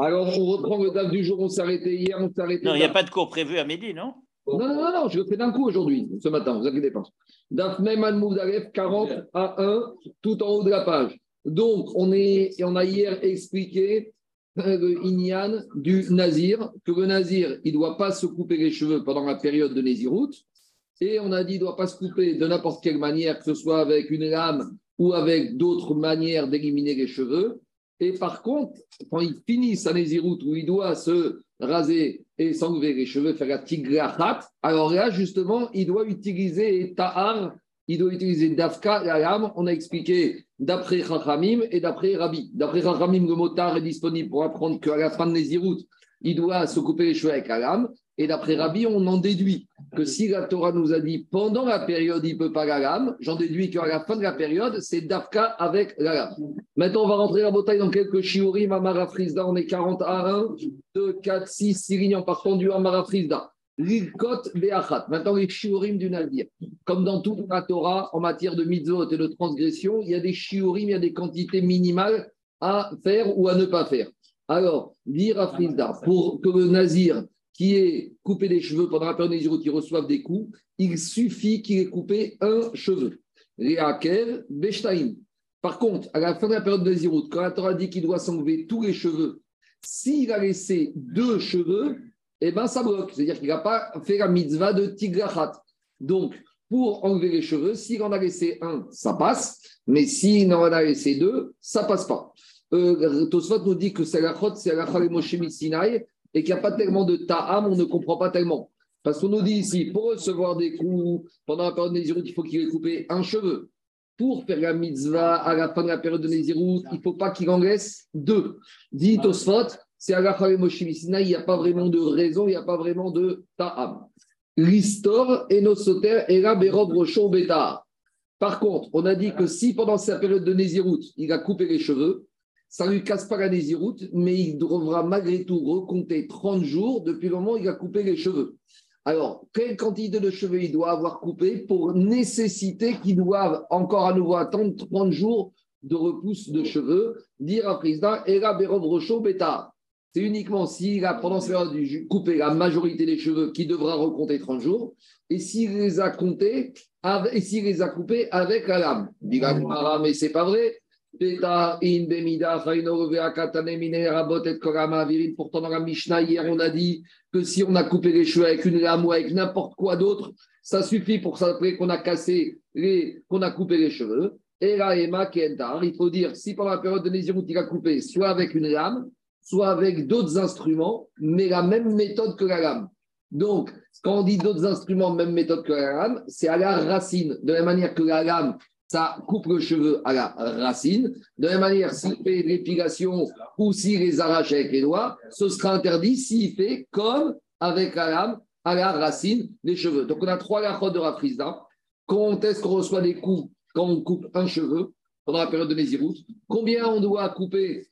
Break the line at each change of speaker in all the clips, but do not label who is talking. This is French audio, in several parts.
Alors, on reprend le DAF du jour, on s'est arrêté hier, on s'est arrêté.
Non, il n'y a pas de cours prévu à midi, non?
Non, non, non, non, je le fais d'un coup aujourd'hui, ce matin, vous inquiétez pas. Daf Meyman Moudalef, 40 à 1, tout en haut de la page. Donc, on, est, on a hier expliqué euh, le Inyan du Nazir, que le Nazir, il ne doit pas se couper les cheveux pendant la période de Néziroute. Et on a dit qu'il ne doit pas se couper de n'importe quelle manière, que ce soit avec une lame ou avec d'autres manières d'éliminer les cheveux. Et par contre, quand il finit sa Néziroute où il doit se raser et s'enlever les cheveux, faire la tigrachat, alors là, justement, il doit utiliser ta'ar, il doit utiliser dafka, la lame. On a expliqué d'après Chachamim et d'après Rabbi. D'après Chachamim, le motard est disponible pour apprendre qu'à la fin de Néziroute, il doit se couper les cheveux avec la lame. Et d'après Rabbi, on en déduit que si la Torah nous a dit pendant la période, il ne peut pas la lame, j'en déduis qu'à la fin de la période, c'est Dafka avec la lame. Maintenant, on va rentrer la bataille dans quelques shiurim à Marafrizda. On est 40 à 1, 2, 4, 6, 6 lignes par tendu à Marafrizda. L'ilkot be'achat. Maintenant, les shiurim du navire. Comme dans toute la Torah, en matière de mitzvot et de transgression, il y a des shiurim, il y a des quantités minimales à faire ou à ne pas faire. Alors, dire à Frizda, pour que le nazir qui est coupé des cheveux pendant la période des qui reçoivent des coups, il suffit qu'il ait coupé un cheveu. Réakel, Bechtaim. Par contre, à la fin de la période de Zirut, quand la Torah dit qu'il doit s'enlever tous les cheveux, s'il a laissé deux cheveux, eh ben ça bloque. C'est-à-dire qu'il n'a pas fait la mitzvah de Tigrachat. Donc, pour enlever les cheveux, s'il en a laissé un, ça passe. Mais s'il en a laissé deux, ça passe pas. Euh, Tosfot nous dit que c'est la chot, c'est la Moshe Sinai, et qu'il n'y a pas tellement de ta'am, on ne comprend pas tellement. Parce qu'on nous dit ici, pour recevoir des coups pendant la période de Nézirut, il faut qu'il ait coupé un cheveu. Pour faire la mitzvah à la fin de la période de Nézirut, il ne faut pas qu'il en laisse deux. Dit Tosfot, c'est à la il n'y a pas vraiment de raison, il n'y a pas vraiment de ta'am. L'histoire et nos soter et la bérob rochon Par contre, on a dit que si pendant sa période de Nézirut, il a coupé les cheveux, ça ne lui casse pas la nésiroute, mais il devra malgré tout recompter 30 jours depuis le moment où il a coupé les cheveux. Alors, quelle quantité de cheveux il doit avoir coupé pour nécessiter qu'il doive encore à nouveau attendre 30 jours de repousse de cheveux Dire à président, Berov Rocho Beta. C'est uniquement s'il a, pendant cette période, coupé la majorité des cheveux qui devra recompter 30 jours, et s'il les a comptés, et s'il les a coupés avec la lame. Dit mais c'est pas vrai. Pourtant, dans la Mishnah, hier, on a dit que si on a coupé les cheveux avec une lame ou avec n'importe quoi d'autre, ça suffit pour s'appeler qu'on a cassé les, qu'on a coupé les cheveux. Et là, Emma il faut dire, si pendant la période de Nézirut, il a coupé soit avec une lame, soit avec d'autres instruments, mais la même méthode que la lame. Donc, quand on dit d'autres instruments, même méthode que la lame, c'est à la racine. De la manière que la lame, ça coupe le cheveu à la racine. De la même manière, s'il fait l'épilation ou s'il les arrache avec les doigts, ce sera interdit s'il fait comme avec la lame à la racine des cheveux. Donc, on a trois lachot de Rafrizda. Quand est-ce qu'on reçoit des coups quand on coupe un cheveu pendant la période de Nézirut Combien on doit couper?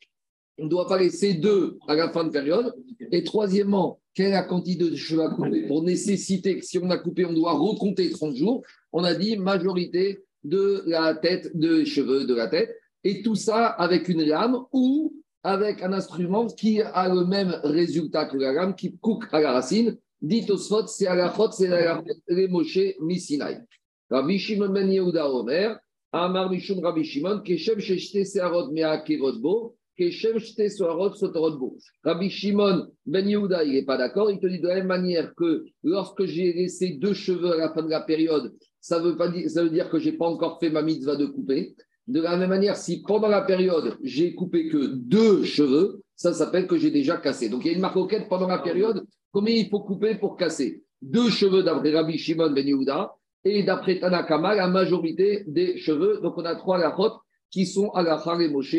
On ne doit pas laisser deux à la fin de période. Et troisièmement, quelle est la quantité de cheveux à couper? Pour nécessiter que si on a coupé, on doit recompter 30 jours On a dit majorité de la tête, de cheveux de la tête, et tout ça avec une lame ou avec un instrument qui a le même résultat que la lame, qui coupe à la racine. Dit Osfot, c'est à la faute, c'est à la Moshe Misinaï. Rabbi Shimon ben Yehuda Omer, Amar Mishum Rabbi Shimon, Keshem Sheshte Searot Mea Kevodbo, Keshem Shte Soarot Sotorodbo. Rabbi Shimon ben Yehuda, il n'est pas d'accord, il te dit de la même manière que lorsque j'ai laissé deux cheveux à la fin de la période, ça veut, pas dire, ça veut dire que je n'ai pas encore fait ma mitzvah de couper. De la même manière, si pendant la période, j'ai coupé que deux cheveux, ça s'appelle que j'ai déjà cassé. Donc il y a une marque pendant la période, combien il faut couper pour casser? Deux cheveux d'après Rabbi Shimon Ben Yehuda et d'après Tanakama, la majorité des cheveux. Donc on a trois lachotes qui sont à la et Moshe.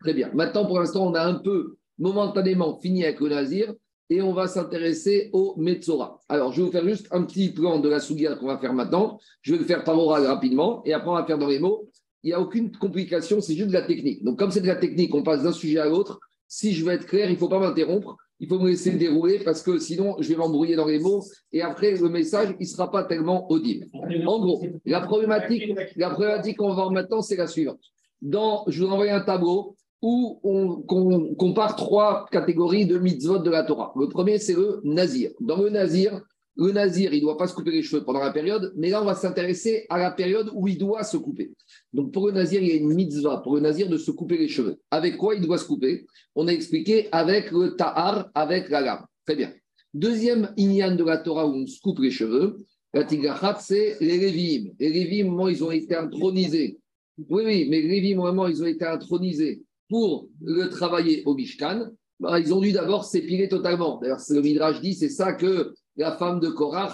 Très bien. Maintenant, pour l'instant, on a un peu momentanément fini avec le Nazir et on va s'intéresser au Metzora. Alors, je vais vous faire juste un petit plan de la Sougia qu'on va faire maintenant. Je vais le faire par oral rapidement et après, on va faire dans les mots. Il n'y a aucune complication, c'est juste de la technique. Donc, comme c'est de la technique, on passe d'un sujet à l'autre. Si je veux être clair, il ne faut pas m'interrompre. Il faut me laisser dérouler parce que sinon, je vais m'embrouiller dans les mots et après, le message, il ne sera pas tellement audible. En gros, la problématique, la problématique qu'on va voir maintenant, c'est la suivante. Dans, je vous envoie un tableau où on compare trois catégories de mitzvot de la Torah. Le premier, c'est le nazir. Dans le nazir, le nazir, il ne doit pas se couper les cheveux pendant la période, mais là, on va s'intéresser à la période où il doit se couper. Donc, pour le nazir, il y a une mitzvah pour le nazir de se couper les cheveux. Avec quoi il doit se couper? On a expliqué avec le ta'ar, avec la lame. Très bien. Deuxième inyan de la Torah où on se coupe les cheveux, la tigrachat, c'est les Lévim. Les Lévim, ils ont été intronisés. Oui, oui, mais les Lévim, moment, ils ont été intronisés pour le travailler au Mishkan. Bah, ils ont dû d'abord s'épiler totalement. D'ailleurs, le Midrash dit, c'est ça que la femme de Korach,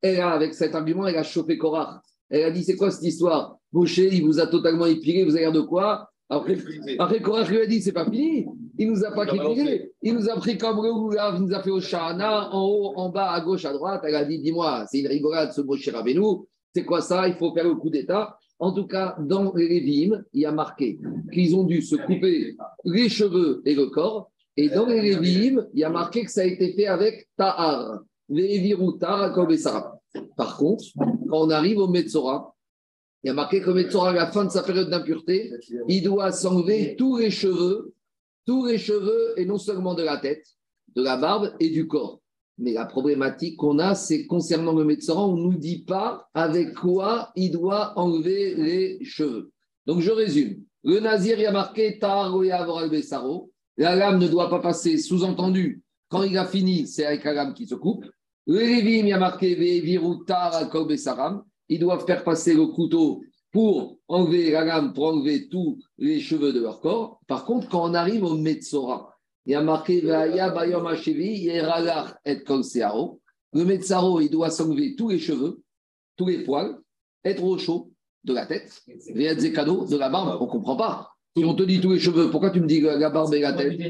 elle a, avec cet argument, elle a chopé Korach. Elle a dit, c'est quoi cette histoire? Moshe, il vous a totalement épilé, vous avez l'air de quoi? Après, après Korach lui a dit, c'est pas fini. Il nous a pas épilé. Il nous a pris comme le il nous a fait au Shana, en haut, en bas, à gauche, à droite. Elle a dit, dis-moi, c'est une rigolade ce Moshe Rabbeinu. C'est quoi ça? Il faut faire le coup d'État. En tout cas, dans les Lévim, il y a marqué qu'ils ont dû se couper les cheveux et le corps. Et dans les Lévim, il y a marqué que ça a été fait avec Tahar. Par contre, quand on arrive au Metzora, il y a marqué que Metzora, à la fin de sa période d'impureté, il doit s'enlever tous les cheveux, tous les cheveux, et non seulement de la tête, de la barbe et du corps. Mais la problématique qu'on a, c'est concernant le Metzora, on ne nous dit pas avec quoi il doit enlever les cheveux. Donc je résume. Le Nazir, y a marqué Tar La lame ne doit pas passer, sous-entendu, quand il a fini, c'est avec la lame qui se coupe. Le il y a marqué Ils doivent faire passer le couteau pour enlever la lame, pour enlever tous les cheveux de leur corps. Par contre, quand on arrive au Metzora, il y a marqué et Le Metzaro, il doit s'enlever tous les cheveux, tous les poils, être au chaud de la tête, de la barbe, on ne comprend pas. Si on te dit tous les cheveux, pourquoi tu me dis la barbe et la tête?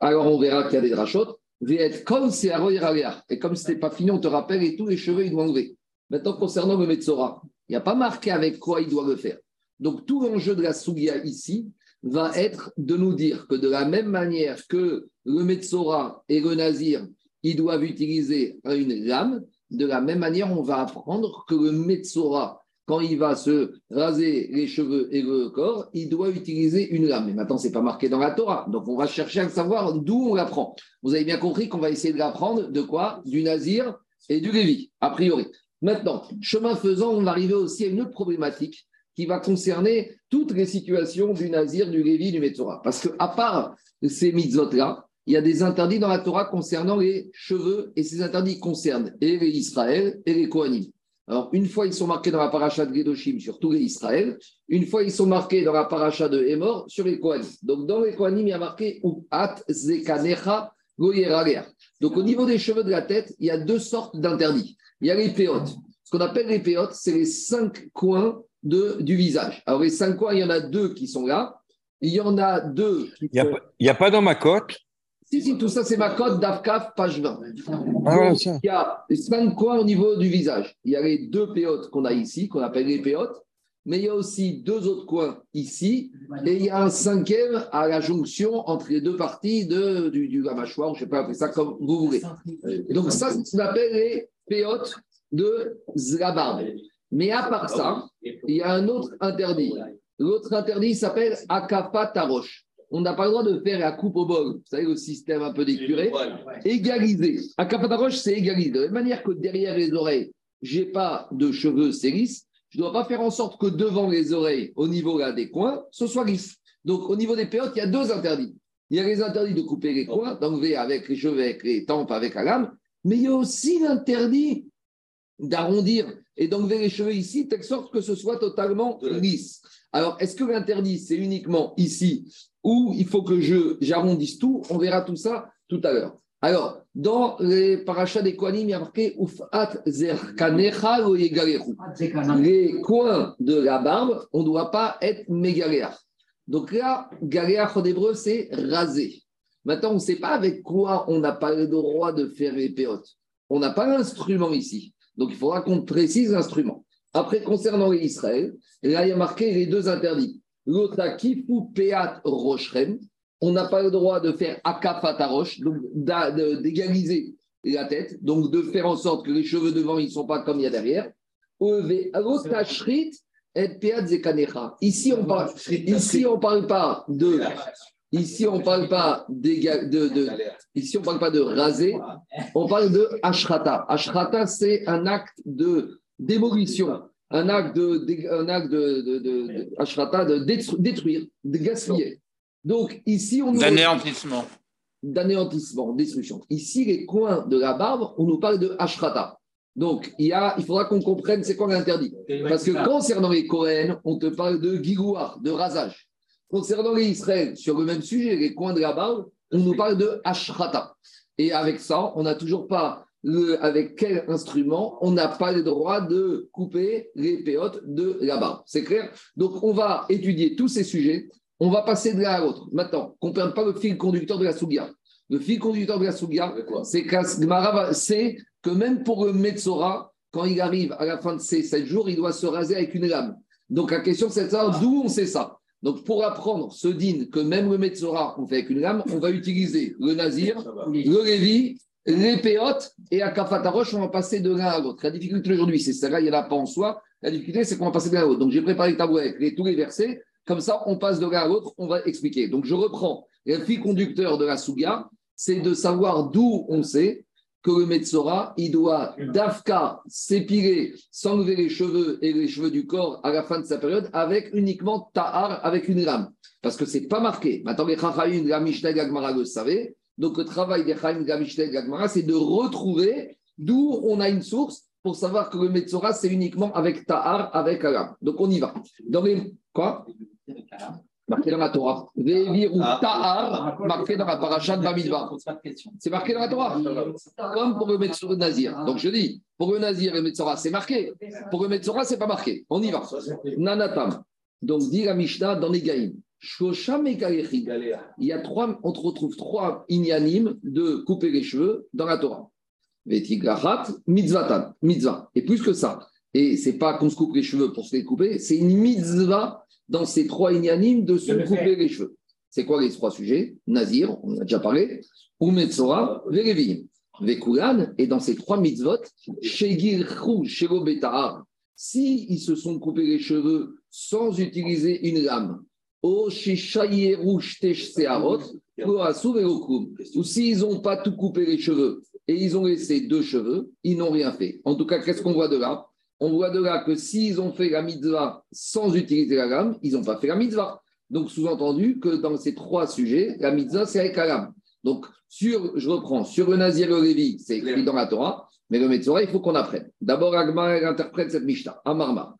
Alors on verra qu'il y a des drachotes. Et comme ce n'était pas fini, on te rappelle et tous les cheveux, il doit enlever. Maintenant, concernant le Metzora, il n'y a pas marqué avec quoi il doit le faire. Donc, tout l'enjeu de la Sougia ici va être de nous dire que de la même manière que le Metzora et le Nazir, ils doivent utiliser une lame, de la même manière, on va apprendre que le Metzora quand il va se raser les cheveux et le corps, il doit utiliser une lame. Mais maintenant, ce n'est pas marqué dans la Torah. Donc, on va chercher à savoir d'où on l'apprend. Vous avez bien compris qu'on va essayer de l'apprendre de quoi? Du Nazir et du Lévi, a priori. Maintenant, chemin faisant, on va arriver aussi à une autre problématique qui va concerner toutes les situations du Nazir, du Lévi, du Metzora. Parce qu'à part ces mitzvot-là, il y a des interdits dans la Torah concernant les cheveux et ces interdits concernent et les Israël et les Kohanim. Alors, une fois, ils sont marqués dans la paracha de Gedoshim sur tous les Israël. Une fois, ils sont marqués dans la paracha de Hémor sur les Kohanim. Donc, dans les Kohanim, il y a marqué At Zekanecha Donc, au niveau des cheveux de la tête, il y a deux sortes d'interdits. Il y a les péotes. Ce qu'on appelle les péotes, c'est les cinq coins de, du visage. Alors, les cinq coins, il y en a deux qui sont là. Il y en a deux.
il n'y a, pas dans ma cote
si, si, tout ça, c'est ma cote d'AFCAF, page 20. Ah, il y a cinq coins au niveau du visage. Il y a les deux péotes qu'on a ici, qu'on appelle les péotes, mais il y a aussi deux autres coins ici, et il y a un cinquième à la jonction entre les deux parties de, du, du la mâchoire, je ne sais pas ça comme vous voulez. donc, ça, c'est ce qu'on appelle les péotes de Zlabarbe. Mais à part ça, il y a un autre interdit. L'autre interdit s'appelle Akapa Tarosh on n'a pas le droit de faire la coupe au bol, vous savez, le système un peu décuré, égaliser. À Capataroche, c'est égaliser. De la même manière que derrière les oreilles, je n'ai pas de cheveux, c'est lisse, je ne dois pas faire en sorte que devant les oreilles, au niveau là, des coins, ce soit lisse. Donc, au niveau des périodes, il y a deux interdits. Il y a les interdits de couper les coins, d'enlever avec les cheveux, avec les tempes, avec la lame, mais il y a aussi l'interdit d'arrondir et d'enlever les cheveux ici, de telle sorte que ce soit totalement lisse. Alors, est-ce que l'interdit, c'est uniquement ici où il faut que je, j'arrondisse tout? On verra tout ça tout à l'heure. Alors, dans les parachats des Kohanim, il y a marqué Les coins de la barbe, on ne doit pas être mégaléar. Donc là, galéar en hébreu, c'est raser. Maintenant, on ne sait pas avec quoi on n'a pas le droit de faire les péotes. On n'a pas l'instrument ici. Donc, il faudra qu'on précise l'instrument. Après, concernant les Israël, là, il y a marqué les deux interdits. L'autre, kifu peat rochrem. On n'a pas le droit de faire akafatarosh, donc d'égaliser la tête, donc de faire en sorte que les cheveux devant, ils ne sont pas comme il y a derrière. Ici, on parle, ici, on parle pas de Ici, on ne parle pas de, de- ici, on parle pas de raser, on parle de ashrata. Ashrata, c'est un acte de démolition, un acte de, un acte de, de, de- de- ashrata, de détru- détruire, de gaspiller. Donc ici, on nous
D'anéantissement.
d'anéantissement, destruction. Ici, les coins de la barbe, on nous parle de ashrata. Donc, il, y a, il faudra qu'on comprenne c'est quoi l'interdit. Parce que concernant les Cohen, on te parle de gigouar, de rasage. Concernant les Israël, sur le même sujet, les coins de la barbe, on nous parle de ashrata. Et avec ça, on n'a toujours pas le, avec quel instrument on n'a pas le droit de couper les péotes de la barbe. C'est clair? Donc, on va étudier tous ces sujets. On va passer de l'un à l'autre. Maintenant, qu'on ne perde pas le fil conducteur de la Sougia. Le fil conducteur de la Sougia, c'est que que même pour le Metzora, quand il arrive à la fin de ces sept jours, il doit se raser avec une lame. Donc la question, c'est de savoir d'où on sait ça. Donc pour apprendre ce din que même le Metzora, on fait avec une lame, on va utiliser le Nazir, le Lévi, les Péotes et à Kafataroche, on va passer de l'un à l'autre. La difficulté aujourd'hui, c'est celle-là, il n'y en a pas en soi. La difficulté, c'est qu'on va passer de l'un à l'autre. Donc j'ai préparé le tableau avec les- tous les versets. Comme ça, on passe de l'un à l'autre, on va expliquer. Donc je reprends. Le fil conducteur de la Souga, c'est de savoir d'où on sait que le Metzora, il doit d'Afka s'épiler, s'enlever les cheveux et les cheveux du corps à la fin de sa période avec uniquement Tahar, avec une lame. Parce que c'est pas marqué. Maintenant, les Chachaïm, la Mishnah Gemara le savaient. Donc, le travail des Chachaïm, la Mishnah Gemara, c'est de retrouver d'où on a une source pour savoir que le Metzora, c'est uniquement avec Tahar, avec la lame. Donc, on y va. Dans. Quoi? Marqué dans la Torah. Ve'evir ou Tahar, marqué dans la paracha de Bamidbar. C'est marqué dans la Torah. Comme pour le Metzora Nazir. Donc je dis, pour le Nazir et le Metzora, c'est marqué. Pour le Metzora, c'est pas marqué. On y va. Nanatam. Donc dit la Mishnah dans les Gaïm. Il y a trois, on retrouve trois inyanim de couper les cheveux dans la Torah. Vetigachat, mitzvatan, mitzvah. Et plus que ça. Et c'est pas qu'on se coupe les cheveux pour se les couper, c'est une mitzvah dans ces trois inyanim de se couper les cheveux. C'est quoi les trois sujets Nazir, on en a déjà parlé, ou Metzora. Vekulan, et dans ces trois mitzvot, Shegirchou, Shego Betahar, si ils se sont coupés les cheveux sans utiliser une lame, ou s'ils n'ont pas tout coupé les cheveux et ils ont laissé deux cheveux, ils n'ont rien fait. En tout cas, qu'est-ce qu'on voit de là On voit de là que s'ils ont fait la mitzvah sans utiliser la lame, ils n'ont pas fait la mitzvah. Donc, sous-entendu que dans ces trois sujets, la mitzvah, c'est avec la lame. Donc, sur, je reprends, sur le Nazir et le Lévi, c'est écrit dans la Torah, mais le Metzora, il faut qu'on apprenne. D'abord, Agma, elle interprète cette Mishnah, Amarma.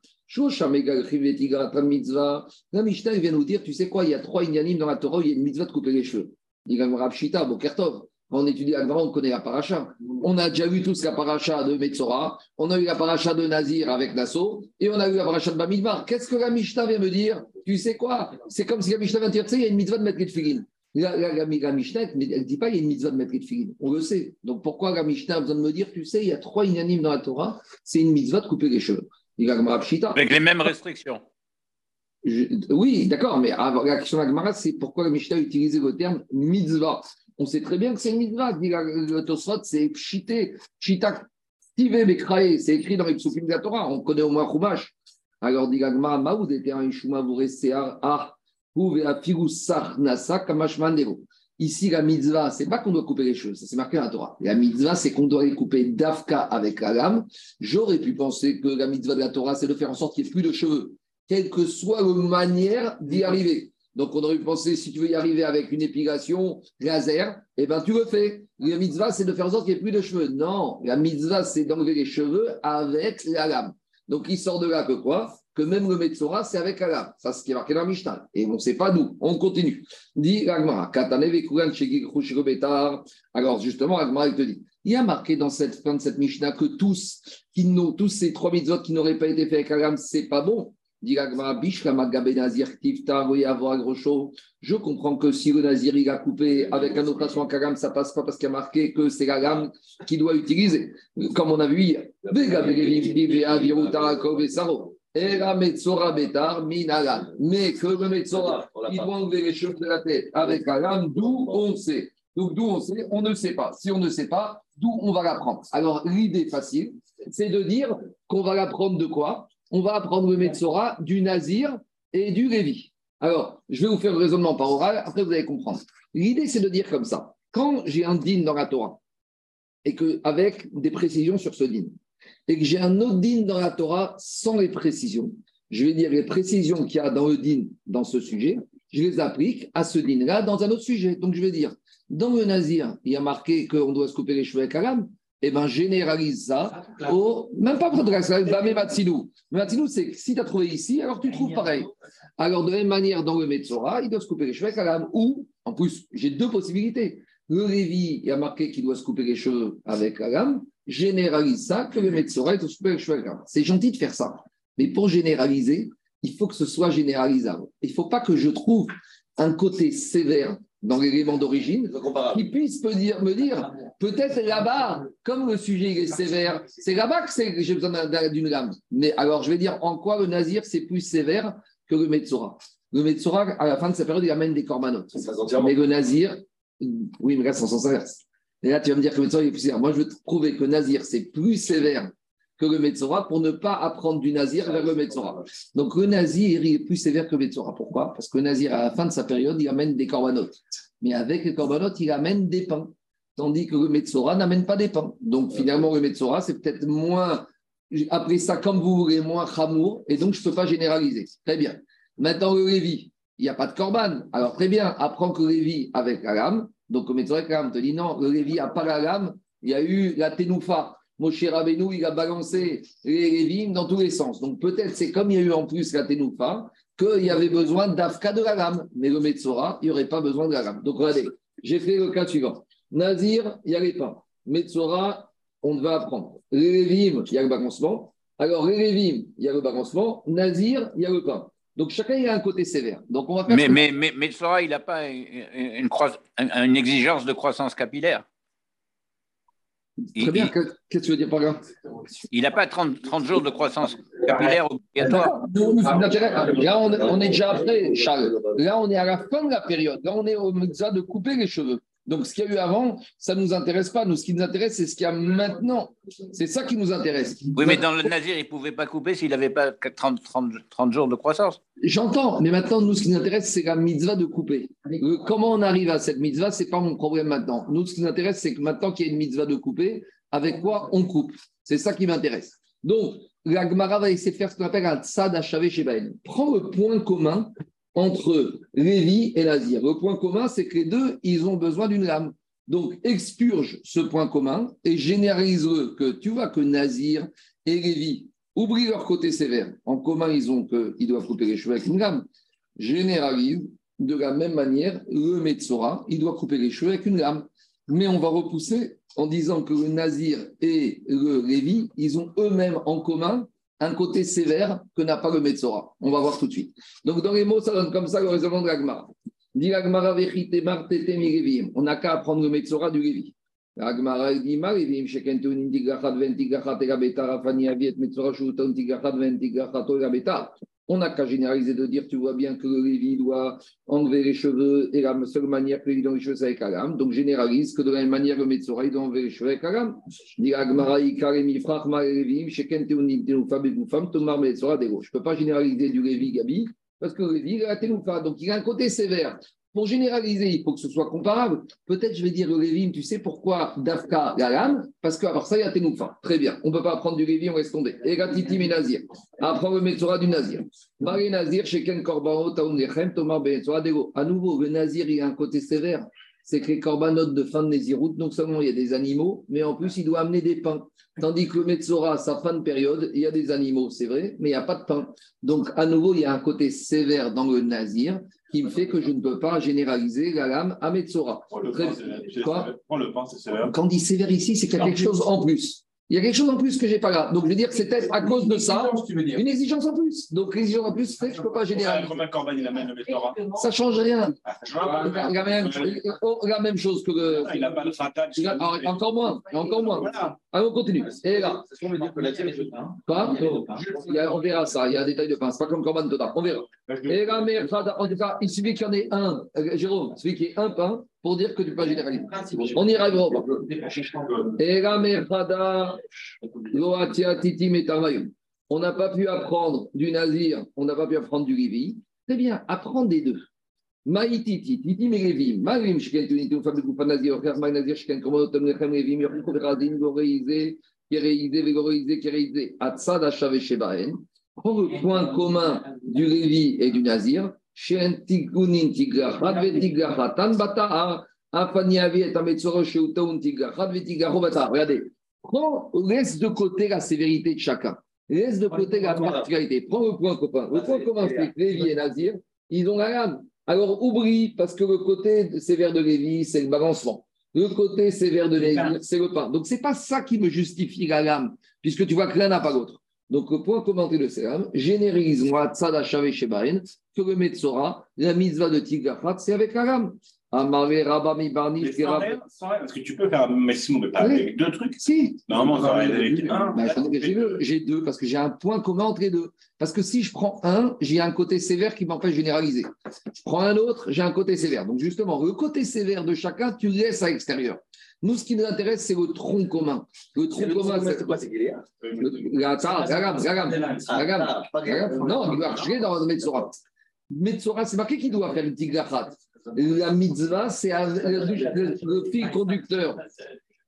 mitzvah. La Mishnah, elle vient nous dire, tu sais quoi, il y a trois inyanim dans la Torah où il y a une mitzvah de couper les cheveux. Dit Agma Pshita, Bokertov. Quand on étudie Agma, on connaît la paracha. On a déjà vu tous la paracha de Metzora, on a eu la paracha de Nazir avec Nassau, et on a eu la paracha de Bamidbar. Qu'est-ce que la Mishnah vient me dire? Tu sais quoi? C'est comme si la Mishnah vient dire, tu sais, il y a une mitzvah de mettre les tefillin. La, la, la, la Mishnah, elle ne dit pas qu'il y a une mitzvah de mettre les tefillin. On le sait. Donc pourquoi la Mishnah a besoin de me dire, tu sais, il y a trois inanimes dans la Torah, c'est une mitzvah de couper les cheveux? Il.
Avec les mêmes restrictions.
Je- oui, d'accord, mais avant- la question de la Gemara, c'est pourquoi la Mishnah a utilisé le terme mitzvah? On sait très bien que c'est une mitzvah. Dit la- Le Tosfot, c'est pshité, pshita, tive. C'est écrit dans les psoukim de la Torah. On connaît au moins Chumash. Alors, dit la Gemara, Maoud était un ishuma vuresear, ah. Ici, la mitzvah, c'est pas qu'on doit couper les cheveux, ça c'est marqué dans la Torah. La mitzvah, c'est qu'on doit les couper d'afka avec la lame. J'aurais pu penser que la mitzvah de la Torah, c'est de faire en sorte qu'il n'y ait plus de cheveux, quelle que soit la manière d'y arriver. Donc, on aurait pu penser, si tu veux y arriver avec une épilation laser, eh ben, tu le fais. La mitzvah, c'est de faire en sorte qu'il n'y ait plus de cheveux. Non, la mitzvah, c'est d'enlever les cheveux avec la lame. Donc, il sort de là que quoi? Que même le Metzora, c'est avec la lame. Ça, c'est ce qui est marqué dans Mishnah. Et on ne sait pas d'où. On continue. Dit l'Agmara. Alors, justement, Agmara, il te dit il y a marqué dans cette fin de cette Mishnah que tous, qui tous ces trois mitzvot qui n'auraient pas été faits avec la lame, c'est pas bon. Je comprends que si le Nazir il a coupé avec un autre la lame, ça passe pas parce qu'il y a marqué que c'est la lame qu'il doit utiliser. Comme on a vu hier. Mais que le Metzora, il doit enlever les cheveux de la tête avec la lame, d'où on sait. Donc d'où on sait, on ne sait pas. Si on ne sait pas, d'où on va l'apprendre. Alors l'idée facile, c'est de dire qu'on va l'apprendre de quoi? On va apprendre le Metzora du Nazir et du Lévi. Alors, je vais vous faire le raisonnement par oral, après vous allez comprendre. L'idée, c'est de dire comme ça. Quand j'ai un din dans la Torah, et que, avec des précisions sur ce din, et que j'ai un autre din dans la Torah sans les précisions, je vais dire les précisions qu'il y a dans le din dans ce sujet, je les applique à ce din-là dans un autre sujet. Donc, je vais dire, dans le Nazir, il y a marqué qu'on doit se couper les cheveux avec la eh bien, généralise ça au. Même pas pour de mais Matsinou. Matsinou, c'est si tu as trouvé ici, alors tu trouves pareil. Alors, de la même manière, dans le Metzora, il doit se couper les cheveux avec la lame. Ou, en plus, j'ai deux possibilités. Le Lévi, il a marqué qu'il doit se couper les cheveux avec la lame. Généralise ça, que le Metzora, il doit se couper les cheveux avec la lame. C'est gentil de faire ça. Mais pour généraliser, il faut que ce soit généralisable. Il ne faut pas que je trouve un côté sévère dans l'élément d'origine, qui puisse me dire, me dire peut-être là-bas, comme le sujet est sévère, c'est là-bas que j'ai besoin d'une lame. Mais alors, je vais dire en quoi le nazir, c'est plus sévère que le Metzora. Le Metzora, à la fin de sa période, il amène des corbanotes. Mais le nazir, oui, mais là, c'est en sens inverse. Et là, tu vas me dire que le Metzora est plus sévère. Moi, je veux prouver que le nazir, c'est plus sévère que le Metzora pour ne pas apprendre du Nazir vers le Metzora. Donc le Nazir est plus sévère que le Metzora. Pourquoi? Parce que le Nazir, à la fin de sa période, il amène des corbanotes. Mais avec les corbanotes, il amène des pains. Tandis que le Metzora n'amène pas des pains. Donc finalement, le Metzora, c'est peut-être moins, après ça comme vous voulez, moins chamour. Et donc je ne peux pas généraliser. Très bien. Maintenant, le Lévi, il n'y a pas de corban. Alors très bien, apprends que le Lévi avec la lame. Donc le Metzora avec la lame te dit non, le Lévi n'a pas la lame. Il y a eu la Tenoufa Moshe Rabbeinu, il a balancé les Lévim dans tous les sens. Donc peut-être c'est comme il y a eu en plus la Tenoufa, qu'il y avait besoin d'Afka de la lame. Mais le Metzora, il n'y aurait pas besoin de la lame. Donc regardez, j'ai fait le cas suivant. Nazir, il n'y avait pas. Metzora, on va apprendre. Les Lévim, il y a le balancement. Alors les Lévim, il y a le balancement. Nazir, il y a le pain. Donc chacun il a un côté sévère. Donc on va
mais, mais, mais, Metzora, il n'a pas une, une exigence de croissance capillaire.
Très bien, qu'est-ce que tu veux dire par là?
Il n'a pas 30, 30, jours de croissance capillaire obligatoire.
Là, on, est déjà après, Charles. Là, on est à la fin de la période. Là, on est au médecin de couper les cheveux. Donc, ce qu'il y a eu avant, ça ne nous intéresse pas. Nous, ce qui nous intéresse, c'est ce qu'il y a maintenant. C'est ça qui nous intéresse.
Oui, mais dans le Nazir, il ne pouvait pas couper s'il n'avait pas 30, 30, 30, jours de croissance.
J'entends, mais maintenant, nous, ce qui nous intéresse, c'est la mitzvah de couper. comment on arrive à cette mitzvah, ce n'est pas mon problème maintenant. Nous, ce qui nous intéresse, c'est que maintenant qu'il y a une mitzvah de couper, avec quoi on coupe C'est ça qui m'intéresse. Donc, la Gemara va essayer de faire ce qu'on appelle un tzad achavé chez Prends le point commun entre Lévi et Nazir. Le point commun, c'est que les deux, ils ont besoin d'une lame. Donc, expurge ce point commun et généralise-le que tu vois que Nazir et Lévi oublient leur côté sévère. En commun, ils ont qu'ils doivent couper les cheveux avec une lame. Généralise de la même manière le Metzora, il doit couper les cheveux avec une lame. Mais on va repousser en disant que le Nazir et le Lévi, ils ont eux-mêmes en commun un côté sévère que n'a pas le Metzora. On va voir tout de suite. Donc, dans les mots, ça donne comme ça le raisonnement de l'Agmara. Dit l'Agmara On n'a qu'à apprendre le Metzora du Lévi. L'Agmara dit ma Lévim, shekentun indigachat ventigachat egabeta, rafani aviet, Metzora shuton tigachat ventigachat egabeta. On n'a qu'à généraliser de dire, tu vois bien que le Lévi doit enlever les cheveux et la seule manière que Lévi dans les cheveux, c'est avec la lame. Donc généralise que de la même manière, le Metzora, il doit enlever les cheveux avec la lame. Je ne peux pas généraliser du Lévi Gabi parce que le Lévi, il a. Donc il a un côté sévère. Pour généraliser, il faut que ce soit comparable. Peut-être je vais dire le Lévim, tu sais pourquoi Dafka la lame Parce qu'à part ça, il y a Ténoufa. Très bien. On ne peut pas apprendre du Lévim, on laisse tomber. Et Gatitim et Nazir. Apprends le Metzora du Nazir. Marie Nazir, Sheken Korbanot, Taounechem, Thomas Ben À nouveau, le Nazir, il a un côté sévère. C'est que les corbanotes de fin de Néziroute, non seulement il y a des animaux, mais en plus, il doit amener des pains. Tandis que le Metzora, sa fin de période, il y a des animaux, c'est vrai, mais il n'y a pas de pain. Donc, à nouveau, il y a un côté sévère dans le Nazir qui me fait que je ne peux pas généraliser la lame à Metzora. Quand on dit sévère ici, c'est qu'il y a quelque chose en plus. Il y a quelque chose en plus que je n'ai pas là. Donc, je veux dire que c'est peut-être à cause de ça une exigence en plus. Donc, l'exigence en plus fait que je ne peux pas généraliser. Ça ne change rien. La même, la même chose que le.
Il n'a pas le fatal.
Encore moins. Encore moins. Allez, on continue. Et là. Quoi On verra ça. Il y a un détail de pain. Ce n'est pas comme Corban Toda. On verra. Et là, mais en tout cas, il suffit qu'il y en ait un. Jérôme, il suffit qu'il y ait un pain pour dire que tu peux pas généraliser. On arrivera pas. On n'a pas pu apprendre du Nazir, on n'a pas pu apprendre du Lévi. Très bien, apprends des deux. Maïtiti, titi merevim, marim shken tunitum fabriku panazir, ocher magnazir shken komodotem lechem revim, yorchiko veradin, goreizé, kéreizé, vegoreizé, kéreizé, atzad achave shebaen. Prends le point commun du Lévi et du Nazir. Regardez, prends, laisse de côté la sévérité de chacun. Laisse de côté la particularité. Prends le point commun. Le point commun, c'est que Lévi et Nazir, ils ont la lame. Alors oublie, parce que le côté sévère de Lévi, c'est le balancement. Le côté sévère de Lévi, c'est le pain. Donc, ce n'est pas ça qui me justifie la lame, puisque tu vois que l'un n'a pas l'autre. Donc, le point commenté de Selam, générise-moi Tzada Shave Shebaen, que le Metzora, la mitzvah de Tigafat, c'est avec la lame. Amaré Rabami Barni,
parce que tu peux faire un maximum, mais pas avec deux trucs.
Si.
Normalement, ça aurait été un.
Bah, attendez, j'ai deux, j'ai deux, parce que j'ai un point commun entre les deux. Parce que si je prends un, j'ai un côté sévère qui m'empêche de généraliser. Je prends un autre, j'ai un côté sévère. Donc justement, le côté sévère de chacun, tu le laisses à l'extérieur. Nous, ce qui nous intéresse, c'est le tronc commun. Le tronc commun, c'est
quoi C'est. Ah.
Non, il doit marcher dans le Metzora. Metzora, c'est marqué qui doit faire le tigrachat? La mitzvah, c'est le, fil conducteur.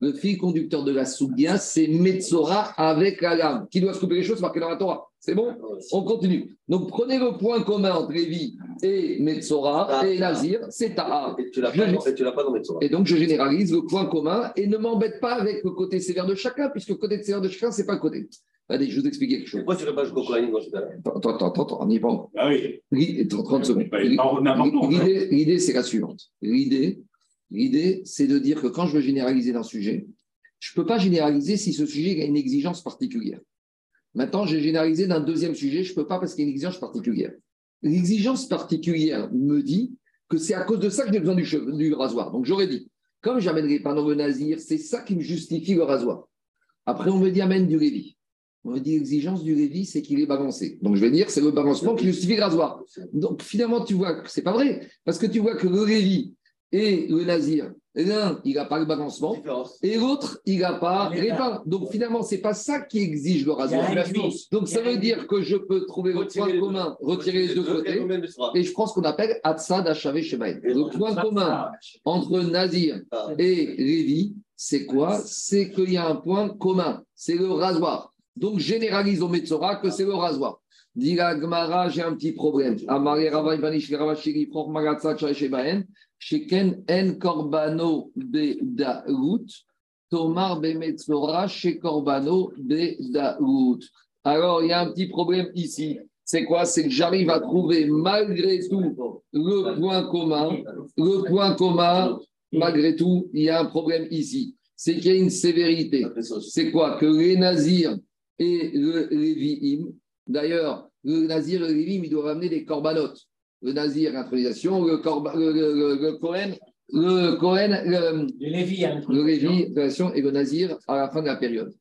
Le fil conducteur de la Sougia, c'est Metzora avec la lame. Qui doit se couper les choses, c'est marqué dans la Torah. C'est bon On continue. Donc prenez le point commun entre Lévi et Metzora et Nazir, c'est Taha.
Et tu l'as pas, en fait, tu l'as pas dans Metzora.
Et donc je généralise le point commun et ne m'embête pas avec le côté sévère de chacun, puisque le côté sévère de chacun, c'est pas le côté. Allez, je vous explique quelque chose.
Pourquoi tu ne fais pas jusqu'au Kohanim dans ce cas-là
Attends, attends, attends, attends, on n'y est pas encore.
Ah oui.
L'idée- attends, 30 secondes.
Bah,
L'idée, l'idée, c'est la suivante. L'idée, l'idée, c'est de dire que quand je veux généraliser d'un sujet, je ne peux pas généraliser si ce sujet a une exigence particulière. Maintenant, j'ai généralisé d'un deuxième sujet, je ne peux pas parce qu'il y a une exigence particulière. L'exigence particulière me dit que c'est à cause de ça que j'ai besoin du, rasoir. Donc j'aurais dit, comme j'amènerai pas le nazir, c'est ça qui me justifie le rasoir. Après, on me dit amène du Lévi. On me dit l'exigence du Lévi, c'est qu'il est balancé. Donc je vais dire, c'est le balancement qui justifie le rasoir. Donc finalement, tu vois que c'est pas vrai. Parce que tu vois que le Lévi et le Nazir, l'un, il n'a pas le balancement, et l'autre, il n'a pas les pains. Donc finalement, c'est pas ça qui exige le rasoir. Donc ça veut dire que je peux trouver le point commun, retirer les deux côtés,
Et
je prends ce qu'on appelle Atsad Achavé Shebaï. Le point commun entre Nazir
Ah.
et Lévi, c'est quoi? C'est qu'il y a un point commun, c'est le rasoir. Donc généralise au Metzora que c'est le rasoir. Dit la Gemara, j'ai un petit problème. Amare Rava Ivanish Rava Shiri Prok Magatsa Shebaen, Sheken En Korbano Bedaout, Tomar Bemetzora She Korbano Bedaout. Alors il y a un petit problème ici. C'est quoi? C'est que j'arrive à trouver malgré tout le point commun. Le point commun, malgré tout, il y a un problème ici. C'est qu'il y a une sévérité. C'est quoi? Que les Nazirs et le Lévi'im, d'ailleurs, le Nazir et le Lévi'im, ils doivent amener des corbanotes. Le Nazir, intronisation, le, corba, le, le, le, le Kohen, le Kohen, le,
Le Lévi,
le Lévi, intronisation, et le Nazir à la fin de la période.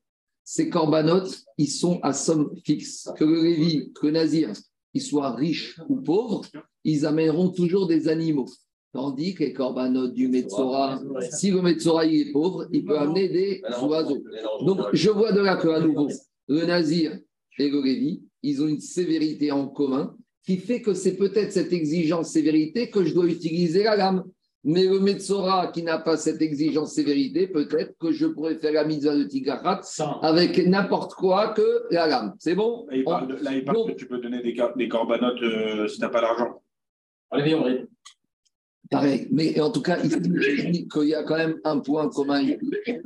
Ces corbanotes, ils sont à somme fixe. Que le Lévi, que le Nazir, ils soient riches ou pauvres, ils amèneront toujours des animaux. Tandis que les corbanotes du Metzora, si le Metzora est pauvre, il peut amener des oiseaux. Donc, je vois de là qu'à nouveau, le Nazir et le Lévi, ils ont une sévérité en commun qui fait que c'est peut-être cette exigence sévérité que je dois utiliser la lame. Mais le Metzora qui n'a pas cette exigence sévérité, peut-être que je pourrais faire la mitzvah de Tigarat
Sans.
avec n'importe quoi que la lame. C'est bon?
Là, il parle, de- là, il parle
Donc-
que tu peux donner des, cor- des corbanotes euh, si tu n'as pas d'argent.
Olivier, on
Pareil, mais en tout cas, il qu'il y a quand même un point commun.